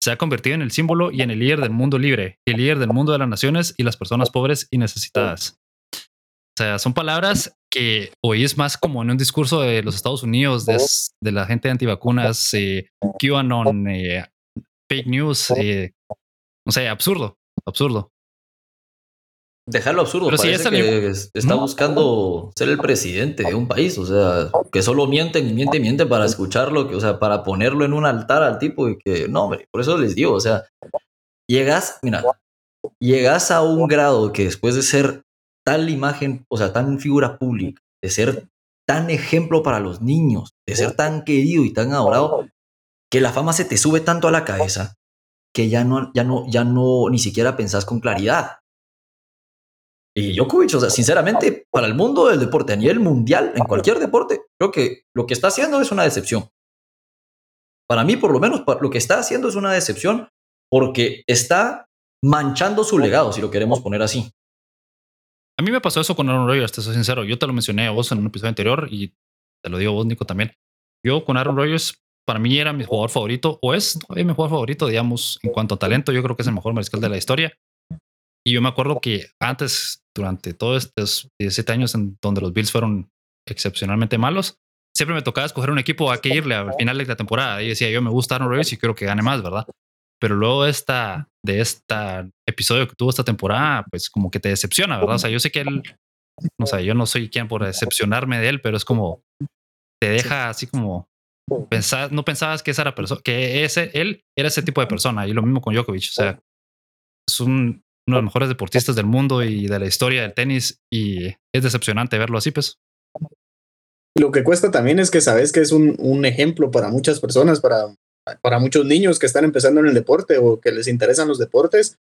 Se ha convertido en el símbolo y en el líder del mundo libre, el líder del mundo de las naciones y las personas pobres y necesitadas. O sea, son palabras que oís más como en un discurso de los Estados Unidos, de, de la gente antivacunas, eh, QAnon, eh, fake news, eh, no sé, absurdo, absurdo. Dejarlo absurdo, Pero parece que es- está ¿no? buscando ser el presidente de un país, o sea, que solo mienten y mienten y mienten para escucharlo, que, o sea, para ponerlo en un altar al tipo y que, no, hombre, por eso les digo, o sea, llegas, mira, llegas a un grado que después de ser tal imagen, o sea, tan figura pública, de ser tan ejemplo para los niños, de ser tan querido y tan adorado, que la fama se te sube tanto a la cabeza que ya no, ya no, ya no, ni siquiera pensás con claridad. Y Djokovic, o sea, sinceramente, para el mundo del deporte a nivel mundial, en cualquier deporte, creo que lo que está haciendo es una decepción. Para mí, por lo menos, lo que está haciendo es una decepción porque está manchando su legado, si lo queremos poner así. A mí me pasó eso con Aaron Rodgers, te soy sincero. Yo te lo mencioné a vos en un episodio anterior y te lo digo a vos, Nico, también. Yo con Aaron Rodgers, para mí era mi jugador favorito, o es mi jugador favorito, digamos, en cuanto a talento. Yo creo que es el mejor mariscal de la historia. Y yo me acuerdo que antes, durante todos estos 17 años en donde los Bills fueron excepcionalmente malos, siempre me tocaba escoger un equipo a que irle al final de la temporada. Y decía, yo me gusta Aaron Rodgers y quiero que gane más, ¿verdad? Pero luego de esta, de este episodio que tuvo esta temporada, pues como que te decepciona, ¿verdad? O sea, yo sé que él, no sé, yo no soy quien por decepcionarme de él, pero es como, te deja así como, pensar, no pensabas que esa era persona, que ese, él era ese tipo de persona. Y lo mismo con Djokovic, o sea, es un, uno de los mejores deportistas del mundo y de la historia del tenis y es decepcionante verlo así, pues. Lo que cuesta también es que sabes que es un, un ejemplo para muchas personas, para, para muchos niños que están empezando en el deporte o que les interesan los deportes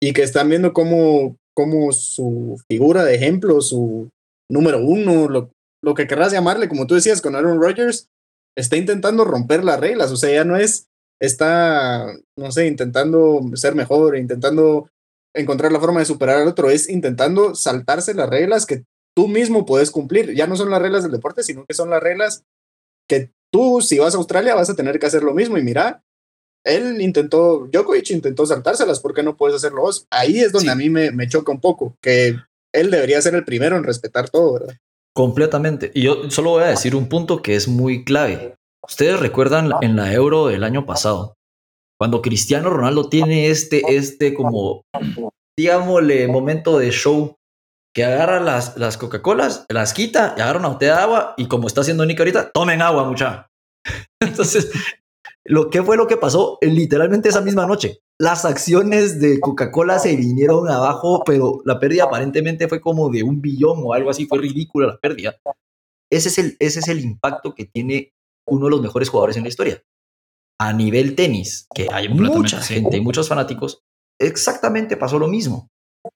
y que están viendo cómo, cómo su figura de ejemplo, su número uno, lo, lo que querrás llamarle, como tú decías con Aaron Rodgers, está intentando romper las reglas, o sea, ya no es, está, no sé, intentando ser mejor, intentando encontrar la forma de superar al otro, es intentando saltarse las reglas que tú mismo puedes cumplir. Ya no son las reglas del deporte, sino que son las reglas que tú, si vas a Australia, vas a tener que hacer lo mismo. Y mira, él intentó, Djokovic intentó saltárselas, ¿por qué no puedes hacerlo vos? Ahí es donde Sí. a mí me, me choca un poco, que él debería ser el primero en respetar todo, ¿verdad? Completamente. Y yo solo voy a decir un punto que es muy clave. Ustedes recuerdan en la Euro del año pasado, cuando Cristiano Ronaldo tiene este, este como, digámosle, momento de show, que agarra las, las Coca-Colas, las quita, y agarra una botella de agua y como está haciendo Nick ahorita, tomen agua, mucha. Entonces, lo que fue lo que pasó literalmente esa misma noche. Las acciones de Coca-Cola se vinieron abajo, pero la pérdida aparentemente fue como de un billón o algo así, fue ridícula la pérdida. Ese es el, ese es el impacto que tiene uno de los mejores jugadores en la historia. A nivel tenis, que hay mucha gente, muchos fanáticos, exactamente pasó lo mismo. O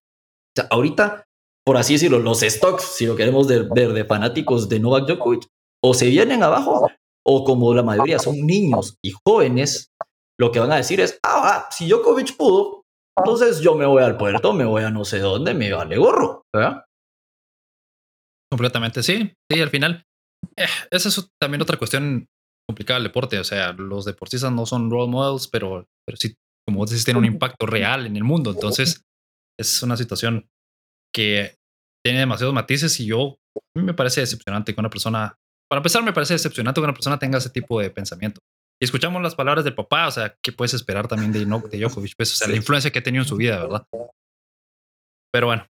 sea, ahorita, por así decirlo, los stocks, si lo queremos ver de fanáticos de Novak Djokovic, o se vienen abajo o como la mayoría son niños y jóvenes, lo que van a decir es, ah, si Djokovic pudo, entonces yo me voy al puerto, me voy a no sé dónde, me vale gorro, ¿verdad? Completamente, sí. Sí, al final, eh, esa es también otra cuestión complicada del deporte. O sea, los deportistas no son role models, pero, pero sí, como vos decís, tienen un impacto real en el mundo. Entonces, es una situación que tiene demasiados matices y yo, me parece decepcionante que una persona para empezar, me parece decepcionante que una persona tenga ese tipo de pensamiento. Y escuchamos las palabras del papá, o sea, ¿qué puedes esperar también de, de Djokovic? Pues, o sea, la influencia que ha tenido en su vida, ¿verdad? Pero bueno,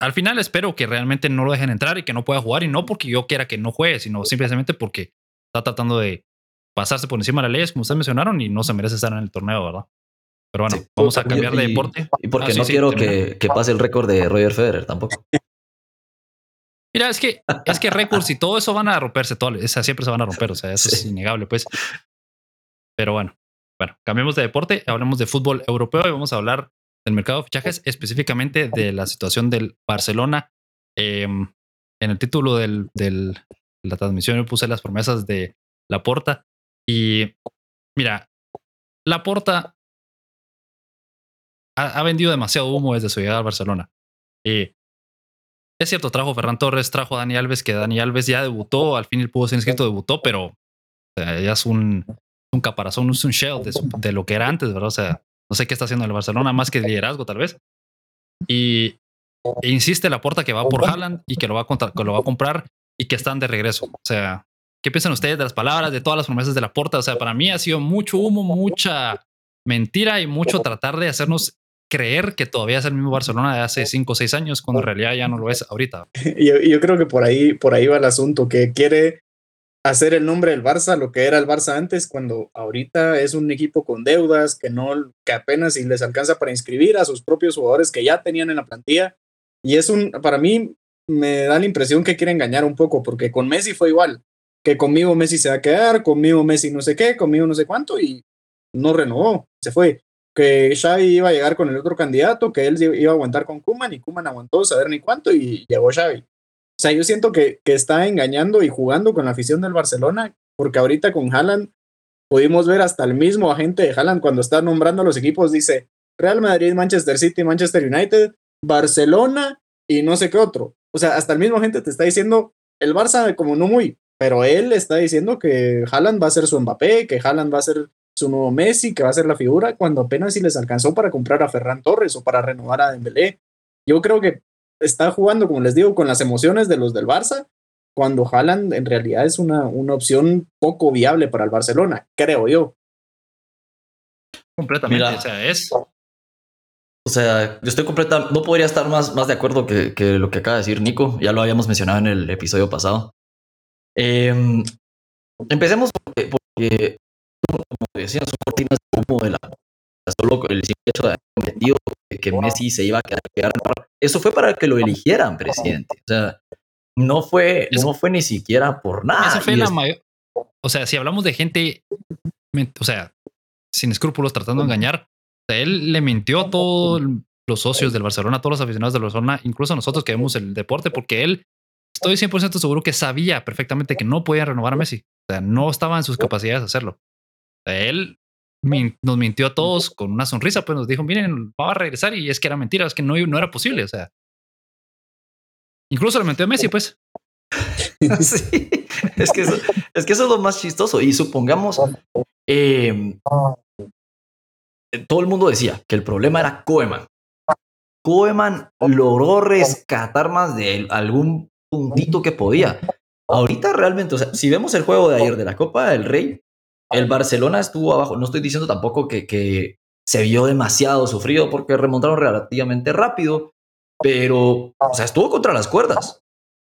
al final espero que realmente no lo dejen entrar y que no pueda jugar, y no porque yo quiera que no juegue, sino simplemente porque está tratando de pasarse por encima de las leyes, como ustedes mencionaron, y no se merece estar en el torneo, ¿verdad? Pero bueno, vamos a cambiar de deporte. Y porque ah, no quiero que, que, pase el récord de Roger Federer tampoco. Mira, es que, es que récords y todo eso van a romperse, todo, o sea, siempre se van a romper, o sea, eso es innegable, pues. Pero bueno, bueno, cambiemos de deporte, hablemos de fútbol europeo y vamos a hablar del mercado de fichajes, específicamente de la situación del Barcelona. Em, en el título del, del, de la transmisión yo puse las promesas de Laporta y mira, Laporta ha, vendido demasiado humo desde su llegada al Barcelona. Y es cierto, trajo Ferran Torres, trajo a Dani Alves, que Dani Alves ya debutó, al fin él pudo ser inscrito, debutó, pero ya es un, un caparazón, es un shell de, lo que era antes, ¿verdad? O sea, no sé qué está haciendo el Barcelona, más que liderazgo tal vez. Y e insiste la puerta que va por Haaland y que lo va a, que lo va a comprar y que están de regreso. O sea, ¿qué piensan ustedes de las palabras, de todas las promesas de la puerta? O sea, para mí ha sido mucho humo, mucha mentira y mucho tratar de hacernos creer que todavía es el mismo Barcelona de hace 5 o 6 años, cuando en realidad ya no lo es ahorita. Yo, yo, creo que por ahí, por ahí va el asunto, que quiere hacer el nombre del Barça, lo que era el Barça antes, cuando ahorita es un equipo con deudas, que no, que apenas si les alcanza para inscribir a sus propios jugadores que ya tenían en la plantilla. Y es un, para mí, me da la impresión que quiere engañar un poco, porque con Messi fue igual, que conmigo Messi se va a quedar, conmigo Messi no sé qué, conmigo no sé cuánto, y no renovó, se fue que Xavi iba a llegar con el otro candidato, que él iba a aguantar con Kuman y Kuman aguantó saber ni cuánto y llegó Xavi. O sea, yo siento que, que está engañando y jugando con la afición del Barcelona, porque ahorita con Haaland pudimos ver hasta el mismo agente de Haaland cuando está nombrando a los equipos, dice Real Madrid, Manchester City, Manchester United, Barcelona y no sé qué otro. O sea, hasta el mismo agente te está diciendo el Barça como no muy, pero él está diciendo que Haaland va a ser su Mbappé, que Haaland va a ser su nuevo Messi, que va a ser la figura, cuando apenas si les alcanzó para comprar a Ferran Torres o para renovar a Dembélé. Yo creo que está jugando, como les digo, con las emociones de los del Barça, cuando Haaland en realidad es una, una opción poco viable para el Barcelona, creo yo. Completamente, o sea, es... O sea, yo estoy completamente, no podría estar más, más de acuerdo que, que, lo que acaba de decir Nico, ya lo habíamos mencionado en el episodio pasado. Em, empecemos porque, porque como decían, son cortinas de humo de la solo el simple hecho de haber cometido que Messi se iba a quedar. Eso fue para que lo eligieran presidente. O sea, no fue, no fue ni siquiera por nada. fue la mayor. O sea, si hablamos de gente, o sea, sin escrúpulos tratando de engañar, o sea, él le mintió a todos los socios del Barcelona, a todos los aficionados del Barcelona, incluso a nosotros que vemos el deporte, porque él, estoy 100% seguro que sabía perfectamente que no podía renovar a Messi. O sea, no estaba en sus capacidades de hacerlo. Él nos mintió a todos con una sonrisa, pues nos dijo, miren, va a regresar y es que era mentira, es que no, no era posible, o sea. Incluso le mintió a Messi, pues. sí, es que, eso, es que eso es lo más chistoso. Y supongamos, em, todo el mundo decía que el problema era Koeman. Koeman logró rescatar más de algún puntito que podía. Ahorita realmente, o sea, si vemos el juego de ayer de la Copa del Rey, el Barcelona estuvo abajo. No estoy diciendo tampoco que, que se vio demasiado sufrido porque remontaron relativamente rápido, pero, o sea, estuvo contra las cuerdas,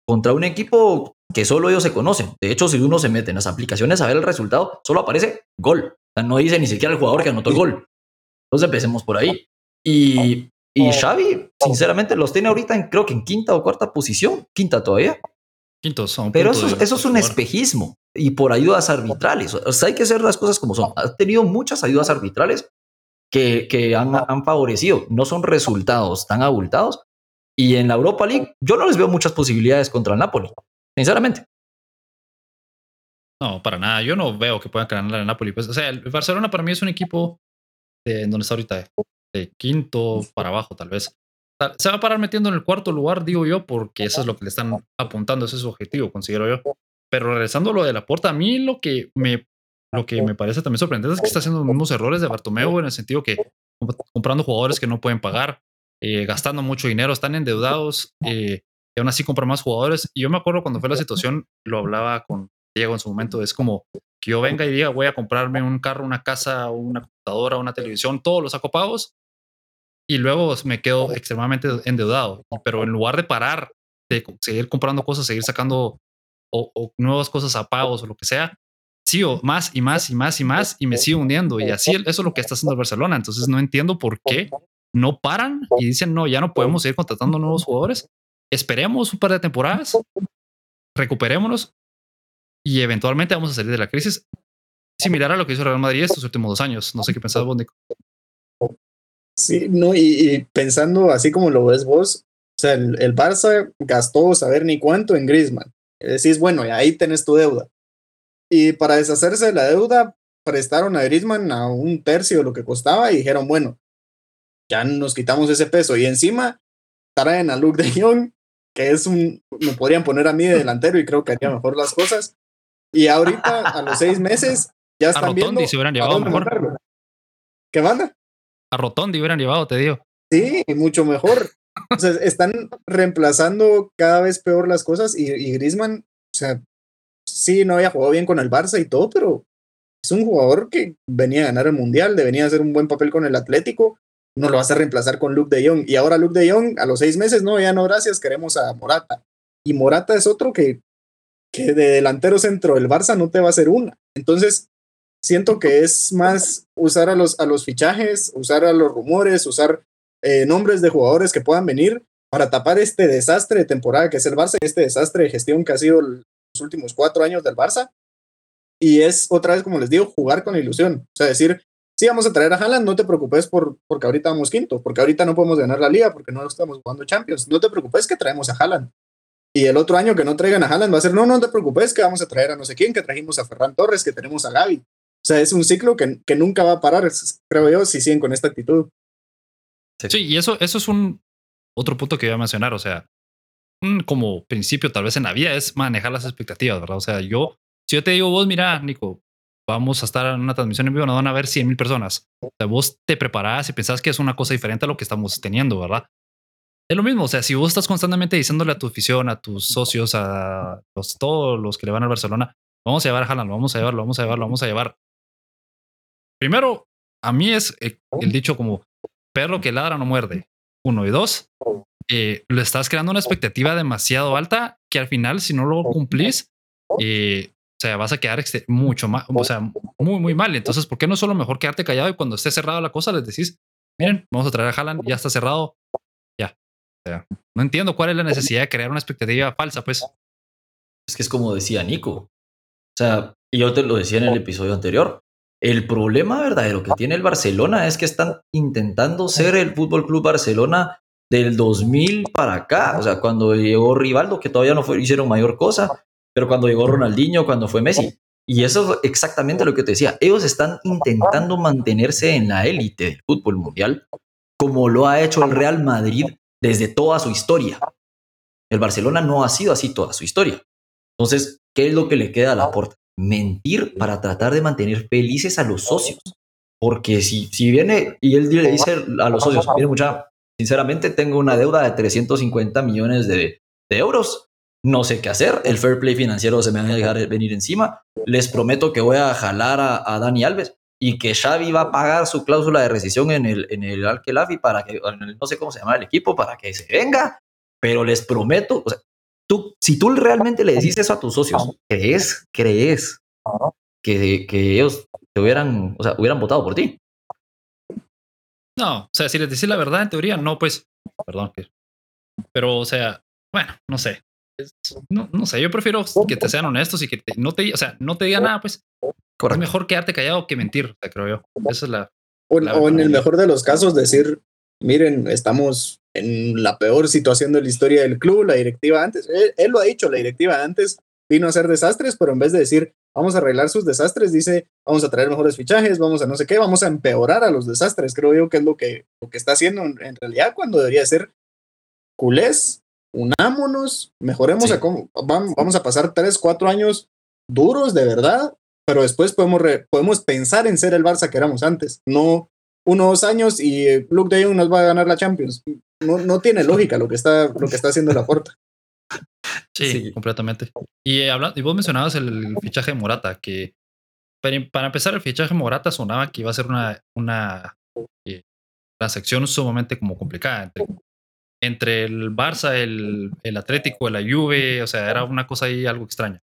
contra un equipo que solo ellos se conocen. De hecho, si uno se mete en las aplicaciones a ver el resultado, solo aparece gol. O sea, no dice ni siquiera el jugador que anotó el gol. Entonces empecemos por ahí. Y, y Xavi, sinceramente, los tiene ahorita en, creo que en quinta o cuarta posición, quinta todavía. Quintos son. Pero eso, eso es un espejismo y por ayudas arbitrales. O sea, hay que hacer las cosas como son. Ha tenido muchas ayudas arbitrales que, que han, han, favorecido. No son resultados tan abultados. Y en la Europa League, yo no les veo muchas posibilidades contra el Napoli, sinceramente. No, para nada. Yo no veo que puedan ganar el Napoli. Pues, o sea, el Barcelona para mí es un equipo de donde está ahorita, de quinto para abajo, tal vez. Se va a parar metiendo en el cuarto lugar, digo yo, porque eso es lo que le están apuntando, ese es su objetivo, considero yo. Pero regresando a lo de la puerta, a mí lo que me, lo que me parece también sorprendente es que está haciendo los mismos errores de Bartomeu en el sentido que comprando jugadores que no pueden pagar, eh, gastando mucho dinero, están endeudados eh, y aún así compran más jugadores. Y yo me acuerdo cuando fue la situación, lo hablaba con Diego en su momento, es como que yo venga y diga voy a comprarme un carro, una casa, una computadora, una televisión, todos los saco pagos y luego me quedo extremadamente endeudado. Pero en lugar de parar, de seguir comprando cosas, seguir sacando o, nuevas cosas a pagos o lo que sea, sigo más y más y más y más y me sigo hundiendo. Y así eso es lo que está haciendo el Barcelona. Entonces no entiendo por qué no paran y dicen, no, ya no podemos seguir contratando nuevos jugadores. Esperemos un par de temporadas, recuperémonos y eventualmente vamos a salir de la crisis. Similar a lo que hizo Real Madrid estos últimos dos años. No sé qué pensás vos, Nico. Sí, no, y, pensando así como lo ves vos, o sea, el, el, Barça gastó saber ni cuánto en Griezmann. Decís, bueno, y ahí tenés tu deuda. Y para deshacerse de la deuda, prestaron a Griezmann a un tercio de lo que costaba y dijeron, bueno, ya nos quitamos ese peso. Y encima traen a Luke de Jong, que es un, me podrían poner a mí de delantero y creo que haría mejor las cosas. Y ahorita, a los seis meses, ya están viendo. se hubieran llevado mejor. ¿Qué banda? A Rotondi hubieran llevado, te digo. Sí, mucho mejor. o sea, están reemplazando cada vez peor las cosas y, y Griezmann, o sea, sí, no había jugado bien con el Barça y todo, pero es un jugador que venía a ganar el Mundial, venía a hacer un buen papel con el Atlético, no lo vas a reemplazar con Luke de Jong. Y ahora Luke de Jong, a los seis meses, no, ya no, gracias, queremos a Morata. Y Morata es otro que, que de delantero centro del Barça no te va a hacer una. Entonces, siento que es más usar a los, a los fichajes, usar a los rumores, usar eh, nombres de jugadores que puedan venir para tapar este desastre de temporada que es el Barça, este desastre de gestión que ha sido los últimos cuatro años del Barça. Y es otra vez, como les digo, jugar con ilusión. O sea, decir, sí, vamos a traer a Haaland, no te preocupes por, porque ahorita vamos quinto, porque ahorita no podemos ganar la liga, porque no estamos jugando Champions. No te preocupes que traemos a Haaland. Y el otro año que no traigan a Haaland va a ser, no, no te preocupes que vamos a traer a no sé quién, que trajimos a Ferran Torres, que tenemos a Gaby. O sea, es un ciclo que, que nunca va a parar, creo yo, si siguen con esta actitud. Sí, y eso, eso es un otro punto que iba a mencionar. O sea, un como principio tal vez en la vida es manejar las expectativas, ¿verdad? O sea, yo, si yo te digo, vos, mira, Nico, vamos a estar en una transmisión en vivo, nos van a ver 100 mil personas. O sea, vos te preparás y pensás que es una cosa diferente a lo que estamos teniendo, ¿verdad? Es lo mismo, o sea, si vos estás constantemente diciéndole a tu afición, a tus socios, a los, todos los que le van al Barcelona, vamos a llevar a Haaland, lo vamos a llevar, lo vamos a llevar, lo vamos a llevar. Primero, a mí es eh, el dicho como perro que ladra no muerde. Uno y dos, eh, le estás creando una expectativa demasiado alta que al final, si no lo cumplís, eh, o sea, vas a quedar mucho más, o sea, muy, muy mal. Entonces, ¿por qué no es solo mejor quedarte callado y cuando esté cerrada la cosa les decís, miren, vamos a traer a Haaland, ya está cerrado, ya. O sea, no entiendo cuál es la necesidad de crear una expectativa falsa, pues. Es que es como decía Nico. O sea, yo te lo decía en el episodio anterior. El problema verdadero que tiene el Barcelona es que están intentando ser el Fútbol Club Barcelona del 2000 para acá. O sea, cuando llegó Rivaldo, que todavía no hicieron mayor cosa, pero cuando llegó Ronaldinho, cuando fue Messi. Y eso es exactamente lo que te decía. Ellos están intentando mantenerse en la élite del fútbol mundial, como lo ha hecho el Real Madrid desde toda su historia. El Barcelona no ha sido así toda su historia. Entonces, ¿qué es lo que le queda a la puerta? Mentir para tratar de mantener felices a los socios. Porque si, si viene y él le dice a los socios, mire mucha, sinceramente tengo una deuda de 350 millones de, euros, no sé qué hacer, el fair play financiero se me va a dejar venir encima, les prometo que voy a jalar a, Dani Alves y que Xavi va a pagar su cláusula de rescisión en el, en el Alkelafi para que, no sé cómo se llama el equipo, para que se venga, pero les prometo, o sea, tú, si tú realmente le decís eso a tus socios, crees, crees que, que ellos te hubieran, o sea, hubieran votado por ti. No, o sea, si les decís la verdad, en teoría, no, pues, perdón, pero, o sea, bueno, no sé. No, no sé, yo prefiero que te sean honestos y que no te, o sea, no te digan nada, pues. Es mejor quedarte callado que mentir, creo yo. Esa es la. O, en el mejor de los casos, decir, miren, estamos en la peor situación de la historia del club, la directiva antes, él, lo ha dicho, la directiva antes vino a hacer desastres, pero en vez de decir, vamos a arreglar sus desastres, dice, vamos a traer mejores fichajes, vamos a no sé qué, vamos a empeorar a los desastres. Creo yo que es lo que, lo que está haciendo en realidad cuando debería ser culés, unámonos, mejoremos a cómo, vamos a pasar tres, cuatro años duros de verdad, pero después podemos, podemos pensar en ser el Barça que éramos antes, no uno dos años y Luke de Jong nos va a ganar la Champions. No, no tiene lógica lo que está, lo que está haciendo la puerta. Sí, completamente. Y, eh, y vos mencionabas el, fichaje de Morata, que para, empezar el fichaje de Morata sonaba que iba a ser una, una eh, transacción sumamente como complicada entre entre el Barça, el, el Atlético, la Juve, o sea, era una cosa ahí algo extraña.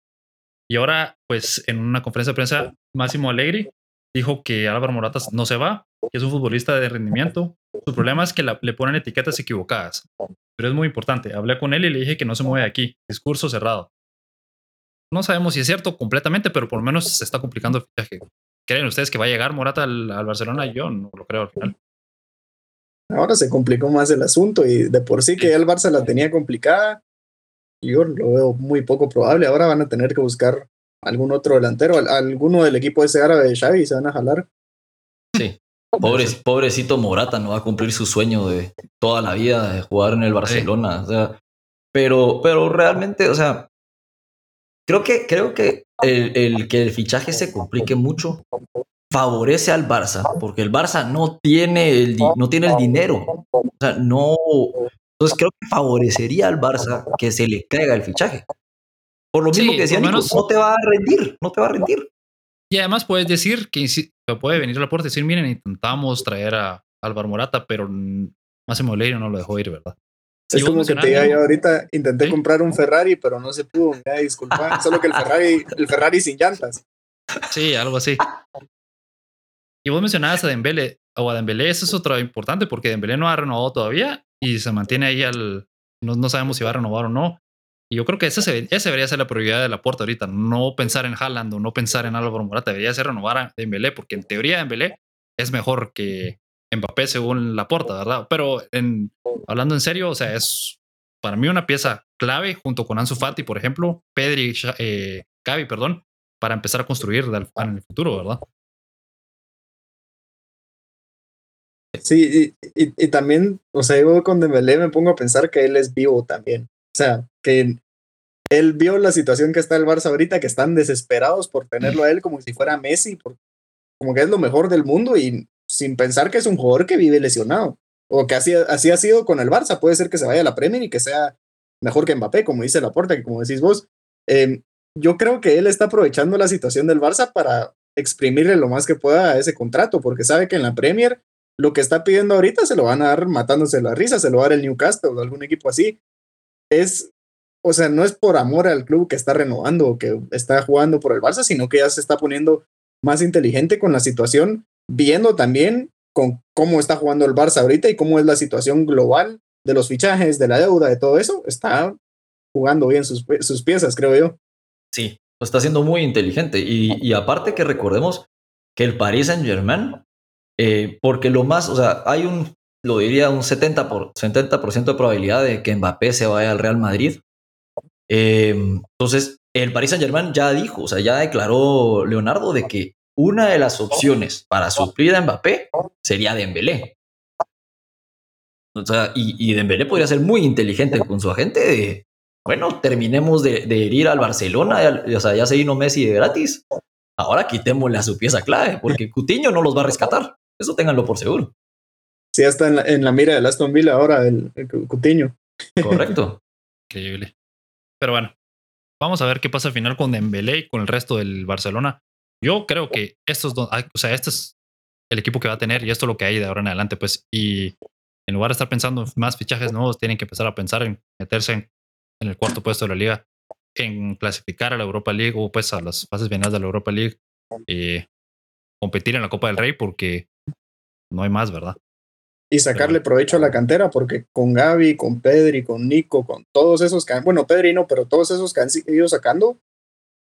Y ahora, pues, en una conferencia de prensa, Máximo Allegri dijo que Álvaro Moratas no se va, que es un futbolista de rendimiento. Su problema es que le ponen etiquetas equivocadas. Pero es muy importante. Hablé con él y le dije que no se mueve de aquí. Discurso cerrado. No sabemos si es cierto completamente, pero por lo menos se está complicando el fichaje. ¿Creen ustedes que va a llegar Morata al, Barcelona? Yo no lo creo al final. Ahora se complicó más el asunto y de por sí que ya el Barça la tenía complicada, yo lo veo muy poco probable. Ahora van a tener que buscar algún otro delantero, alguno del equipo ese árabe de Xavi se van a jalar. Sí. pobrecito Morata no va a cumplir su sueño de toda la vida de jugar en el Barcelona. O sea, pero, pero realmente, o sea, creo que, creo que el, el, que el fichaje se complique mucho favorece al Barça, porque el Barça no tiene el, no tiene el dinero. O sea, no. Entonces creo que favorecería al Barça que se le caiga el fichaje. Por lo mismo que decía Nico, no te va a rendir, no te va a rendir. Y además puedes decir que puede venir a la puerta y decir, miren, intentamos traer a Álvaro Morata, pero Máximo Leiro no lo dejó ir, ¿verdad? Es como que te diga yo ahorita, intenté comprar un Ferrari, pero no se pudo, me disculpa. Solo que el Ferrari, el Ferrari sin llantas. Sí, algo así. Y vos mencionabas a Dembele o a Dembele, eso es otro importante porque Dembele no ha renovado todavía y se mantiene ahí al no, no sabemos si va a renovar o no. Y yo creo que esa, esa debería ser la prioridad de la puerta ahorita, no pensar en Haaland o no pensar en Álvaro Morata, debería ser renovar a Dembélé porque en teoría Dembélé es mejor que Mbappé según la puerta, ¿verdad? Pero hablando en serio, o sea, es para mí una pieza clave junto con Ansu Fati, por ejemplo, Pedri, eh, perdón, para empezar a construir en el futuro, ¿verdad? Sí, y, y, también, o sea, yo con Dembélé me pongo a pensar que él es vivo también. O sea, que él vio la situación que está el Barça ahorita, que están desesperados por tenerlo a él como si fuera Messi, como que es lo mejor del mundo y sin pensar que es un jugador que vive lesionado. O que así, así ha sido con el Barça. Puede ser que se vaya a la Premier y que sea mejor que Mbappé, como dice Laporta, que como decís vos. Em, yo creo que él está aprovechando la situación del Barça para exprimirle lo más que pueda a ese contrato, porque sabe que en la Premier lo que está pidiendo ahorita se lo van a dar matándose la risa, se lo va a dar el Newcastle o algún equipo así. Es, o sea, no es por amor al club que está renovando o que está jugando por el Barça, sino que ya se está poniendo más inteligente con la situación, viendo también con cómo está jugando el Barça ahorita y cómo es la situación global de los fichajes, de la deuda, de todo eso, está jugando bien sus, sus piezas, creo yo. Sí, está haciendo muy inteligente. Y, y aparte que recordemos que el Paris Saint Germain eh, porque lo más, o sea, hay un, lo diría, un 70%, por, 70 de probabilidad de que Mbappé se vaya al Real Madrid. Eh, entonces, el Paris Saint Germain ya dijo, o sea, ya declaró Leonardo de que una de las opciones para suplir a Mbappé sería Dembélé. O sea, y, y Dembélé podría ser muy inteligente con su agente de, bueno, terminemos de, de herir al Barcelona, o sea, ya se vino Messi de gratis, ahora quitémosle a su pieza clave, porque Cutiño no los va a rescatar. Eso ténganlo por seguro. Sí, está en la, mira del Aston Villa ahora, el, Cutiño. Correcto. Increíble. Pero bueno, vamos a ver qué pasa al final con Dembélé y con el resto del Barcelona. Yo creo que estos dos, o sea, este es el equipo que va a tener y esto es lo que hay de ahora en adelante, pues. Y en lugar de estar pensando en más fichajes nuevos, tienen que empezar a pensar en meterse en, el cuarto puesto de la liga, en clasificar a la Europa League o pues a las fases finales de la Europa League y competir en la Copa del Rey porque no hay más, ¿verdad? Y sacarle provecho a la cantera, porque con Gaby, con Pedri, con Nico, con todos esos que bueno, Pedri no, pero todos esos que han ido sacando,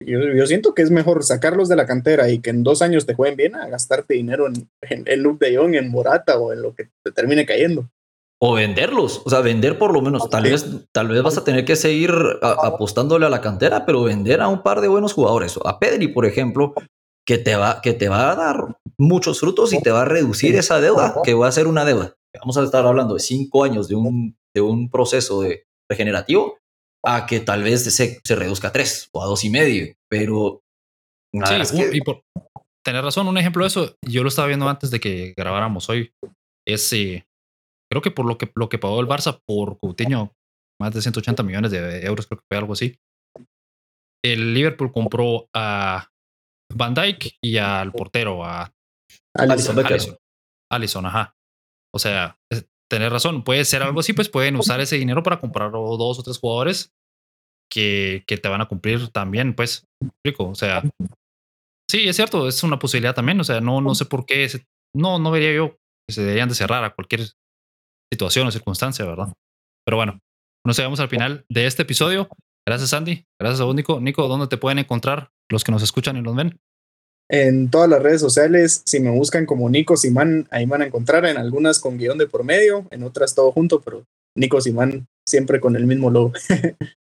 yo, siento que es mejor sacarlos de la cantera y que en dos años te jueguen bien a gastarte dinero en, el look de Young, en Morata o en lo que te termine cayendo. O venderlos, o sea, vender por lo menos. Tal, vez, tal vez vas a tener que seguir apostándole a la cantera, pero vender a un par de buenos jugadores. A Pedri, por ejemplo, que te va, que te va a dar muchos frutos y te va a reducir esa deuda, que va a ser una deuda. Vamos a estar hablando de cinco años de un, de un proceso de regenerativo a que tal vez se, se reduzca a tres o a dos y medio, pero... Sí, y por tener razón, un ejemplo de eso, yo lo estaba viendo antes de que grabáramos hoy, es, eh, creo que por lo que, lo que pagó el Barça por Coutinho, más de 180 millones de euros, creo que fue algo así. El Liverpool compró a Van Dyke y al portero, a Alison. Alison, ajá. O sea, tener razón, puede ser algo así, pues pueden usar ese dinero para comprar dos o tres jugadores que, que te van a cumplir también, pues, rico. O sea, sí, es cierto, es una posibilidad también. O sea, no, no sé por qué, no, no vería yo que se deberían de cerrar a cualquier situación o circunstancia, ¿verdad? Pero bueno, nos llegamos al final de este episodio. Gracias, Andy. Gracias a vos, Nico. Nico, ¿dónde te pueden encontrar los que nos escuchan y nos ven? En todas las redes sociales, si me buscan como Nico Simán, ahí van a encontrar en algunas con guion de por medio, en otras todo junto, pero Nico Simán siempre con el mismo logo.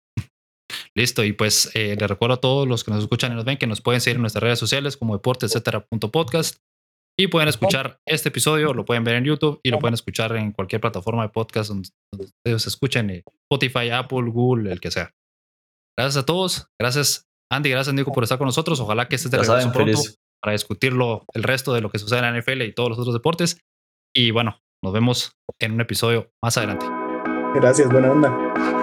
Listo, y pues eh, les recuerdo a todos los que nos escuchan y nos ven que nos pueden seguir en nuestras redes sociales como deporte. Y pueden escuchar este episodio, lo pueden ver en YouTube y lo pueden escuchar en cualquier plataforma de podcast donde, ustedes escuchen, eh, Spotify, Apple, Google, el que sea. Gracias a todos. Gracias, Andy. Gracias, Nico, por estar con nosotros. Ojalá que estés de regreso pronto para discutirlo el resto de lo que sucede en la NFL y todos los otros deportes. Y bueno, nos vemos en un episodio más adelante. Gracias, buena onda.